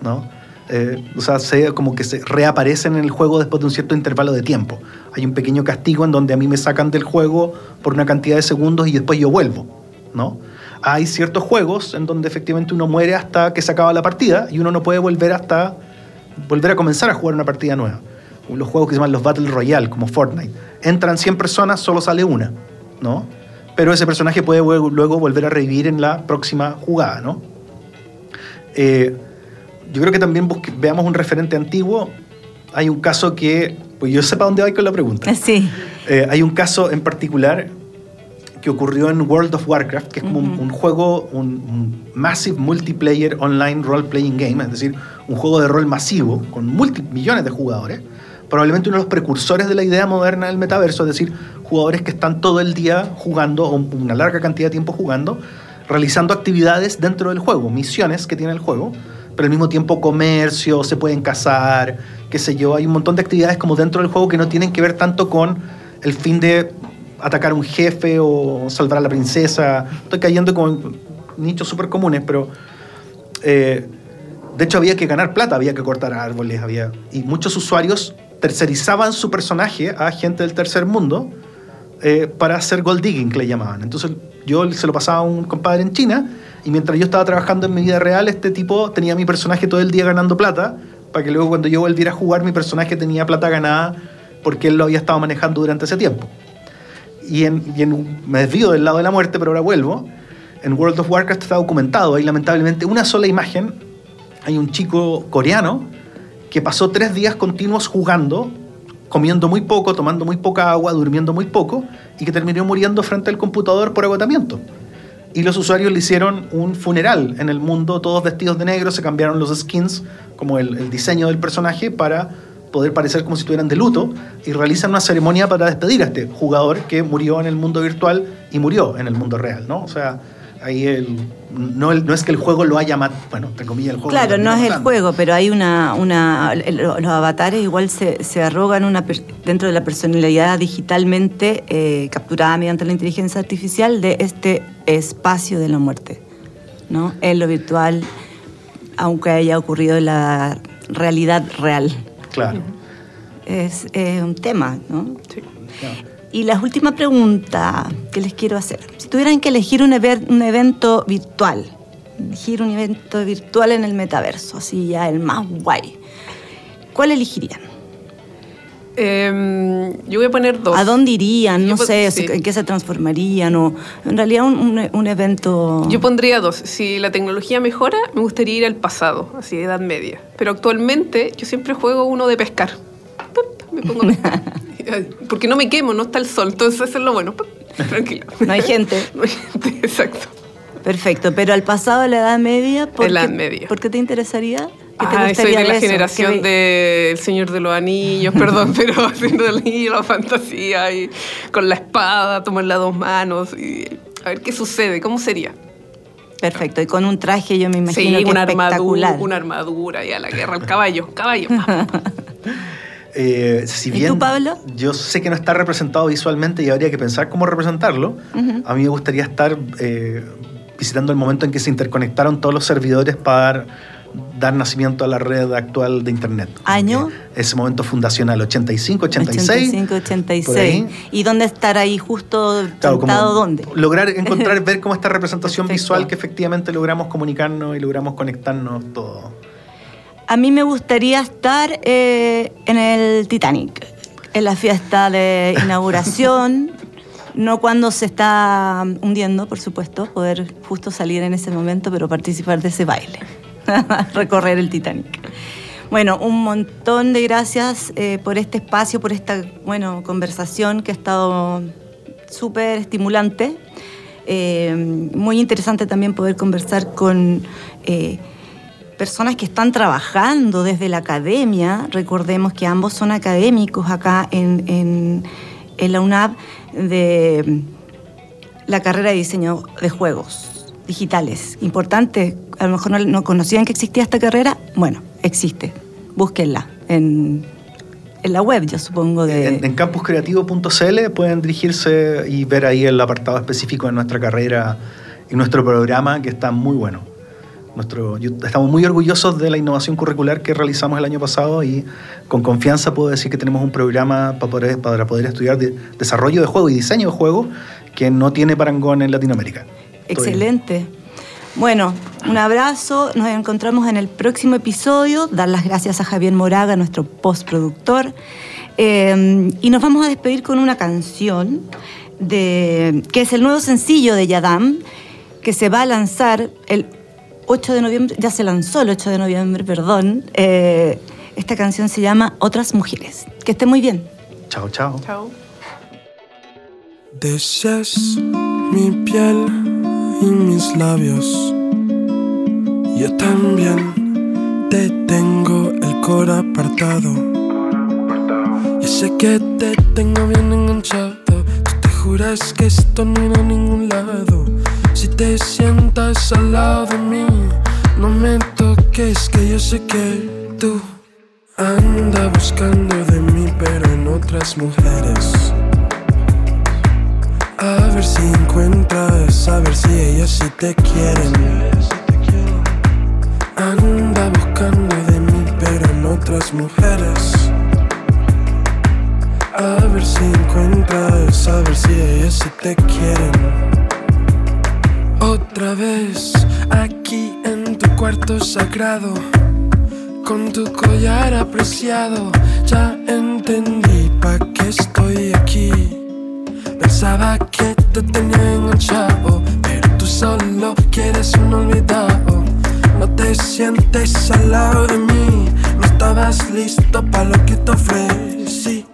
¿no? Eh, o sea, se, como que se reaparecen en el juego después de un cierto intervalo de tiempo. Hay un pequeño castigo en donde a mí me sacan del juego por una cantidad de segundos y después yo vuelvo, ¿no? Hay ciertos juegos en donde efectivamente uno muere hasta que se acaba la partida y uno no puede volver hasta volver a comenzar a jugar una partida nueva. Los juegos que se llaman los Battle Royale, como Fortnite. Entran 100 personas, solo sale una, ¿no? Pero ese personaje puede luego luego volver a revivir en la próxima jugada, ¿no? Eh, yo creo que también busque- veamos un referente antiguo. Hay un caso que, pues yo sepa dónde va con la pregunta. Sí. Eh, hay un caso en particular que ocurrió en World of Warcraft, que es como un, Ujú. un juego, un, un massive multiplayer online role-playing game, es decir, un juego de rol masivo con multi millones de jugadores. Probablemente uno de los precursores de la idea moderna del metaverso, es decir, jugadores que están todo el día jugando, o una larga cantidad de tiempo jugando, realizando actividades dentro del juego, misiones que tiene el juego, pero al mismo tiempo comercio, se pueden casar, qué sé yo. Hay un montón de actividades como dentro del juego que no tienen que ver tanto con el fin de atacar a un jefe o salvar a la princesa. Estoy cayendo con nichos súper comunes, pero eh, de hecho había que ganar plata, había que cortar árboles, había y muchos usuarios tercerizaban su personaje a gente del tercer mundo eh, para hacer gold digging, que le llamaban. Entonces yo se lo pasaba a un compadre en China y mientras yo estaba trabajando en mi vida real, este tipo tenía mi personaje todo el día ganando plata para que luego cuando yo volviera a jugar mi personaje tenía plata ganada porque él lo había estado manejando durante ese tiempo. Y, me desvío del lado de la muerte, pero ahora vuelvo. En World of Warcraft está documentado, hay lamentablemente una sola imagen. Hay un chico coreano que pasó tres días continuos jugando, comiendo muy poco, tomando muy poca agua, durmiendo muy poco, y que terminó muriendo frente al computador por agotamiento. Y los usuarios le hicieron un funeral en el mundo, todos vestidos de negro, se cambiaron los skins, como el, diseño del personaje, para poder parecer como si estuvieran de luto, y realizan una ceremonia para despedir a este jugador que murió en el mundo virtual y murió en el mundo real, ¿no? O sea, ahí el, no, el- no es que el juego lo haya matado, bueno, entre comillas, el juego. Claro, no es el juego, pero hay una, una el- los avatares igual se, se arrogan una per- dentro de la personalidad digitalmente eh, capturada mediante la inteligencia artificial de este espacio de la muerte, ¿no? En lo virtual, aunque haya ocurrido en la realidad real. Claro. Es eh, un tema, ¿no? Sí. claro. Y la última pregunta que les quiero hacer. Si tuvieran que elegir un, ever- un evento virtual, elegir un evento virtual en el metaverso, así ya el más guay, ¿cuál elegirían? Em, yo voy a poner dos. ¿A dónde irían? No Yo sé, sí. ¿en qué se transformarían? O, en realidad un, un- un evento... Yo pondría dos. Si la tecnología mejora, me gustaría ir al pasado, así de edad media. Pero actualmente yo siempre juego uno de pescar. Me pongo a pescar. Porque no me quemo, no está el sol. Entonces eso es lo bueno. Tranquilo. No hay gente. No hay gente, exacto. Perfecto, pero al pasado de la Edad Media, ¿por, qué, Edad Media. ¿por qué te interesaría? ¿Qué te Ay, soy de la eso? generación ¿Qué- del Señor de los Anillos, perdón, pero haciendo el anillo, la fantasía, y con la espada, tomar las dos manos, y a ver qué sucede, cómo sería. Perfecto, y con un traje yo me imagino sí, que una espectacular. armadura, una armadura, y a la guerra, el caballo, caballo. Eh, si ¿Y bien tú, Pablo? yo sé que no está representado visualmente y habría que pensar cómo representarlo, a mí me gustaría estar eh, visitando el momento en que se interconectaron todos los servidores para dar nacimiento a la red actual de Internet. ¿Año? Ese momento fundacional, 85, 86. 85, por 86. ahí. ¿Y dónde estar ahí justo Claro, sentado dónde? Lograr encontrar, ver cómo esta representación Perfecto. visual que efectivamente logramos comunicarnos y logramos conectarnos todos. A mí me gustaría estar eh, en el Titanic, en la fiesta de inauguración, no cuando se está hundiendo, por supuesto, poder justo salir en ese momento, pero participar de ese baile, recorrer el Titanic. Bueno, un montón de gracias eh, por este espacio, por esta bueno, conversación que ha estado súper estimulante. Eh, muy interesante también poder conversar con eh, personas que están trabajando desde la academia. Recordemos que ambos son académicos acá en, en- la UNAV de la carrera de diseño de juegos digitales. Importante, a lo mejor no, no conocían que existía esta carrera. Bueno, existe. Búsquenla en, en la web, yo supongo. De, en campuscreativo.cl pueden dirigirse y ver ahí el apartado específico de nuestra carrera y nuestro programa que está muy bueno. Estamos muy orgullosos de la innovación curricular que realizamos el año pasado y con confianza puedo decir que tenemos un programa para poder, para poder estudiar de- desarrollo de juego y diseño de juego que no tiene parangón en Latinoamérica. Excelente. Bueno, un abrazo. Nos encontramos en el próximo episodio. Dar las gracias a Javier Moraga, nuestro postproductor. Eh, y nos vamos a despedir con una canción de, que es el nuevo sencillo de Yadam, que se va a lanzar el 8 de noviembre. Ya se lanzó el 8 de noviembre, perdón. Eh, esta canción se llama Otras Mujeres. Que esté muy bien. Chao, chao. Chao. Deseas mi piel y mis labios. Yo también te tengo el cor apartado. Yo sé que te tengo bien enganchado. Tú te juras que esto no irá a ningún lado. Si te sientas al lado de mí, No me toques, que yo sé que tú andas buscando de mí, pero en otras mujeres. A ver si encuentras, a ver si ellas sí te quieren. Anda buscando de mí, pero en otras mujeres. A ver si encuentras, a ver si ellas sí te quieren. Otra vez aquí en tu cuarto sagrado, con tu collar apreciado, ya entendí pa' qué estoy aquí. Pensaba que te tenía enganchado, pero tú solo quieres un olvidado. No te sientes al lado de mí, no estabas listo para lo que te ofrecí.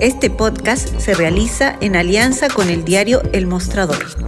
Este podcast se realiza en alianza con el diario El Mostrador.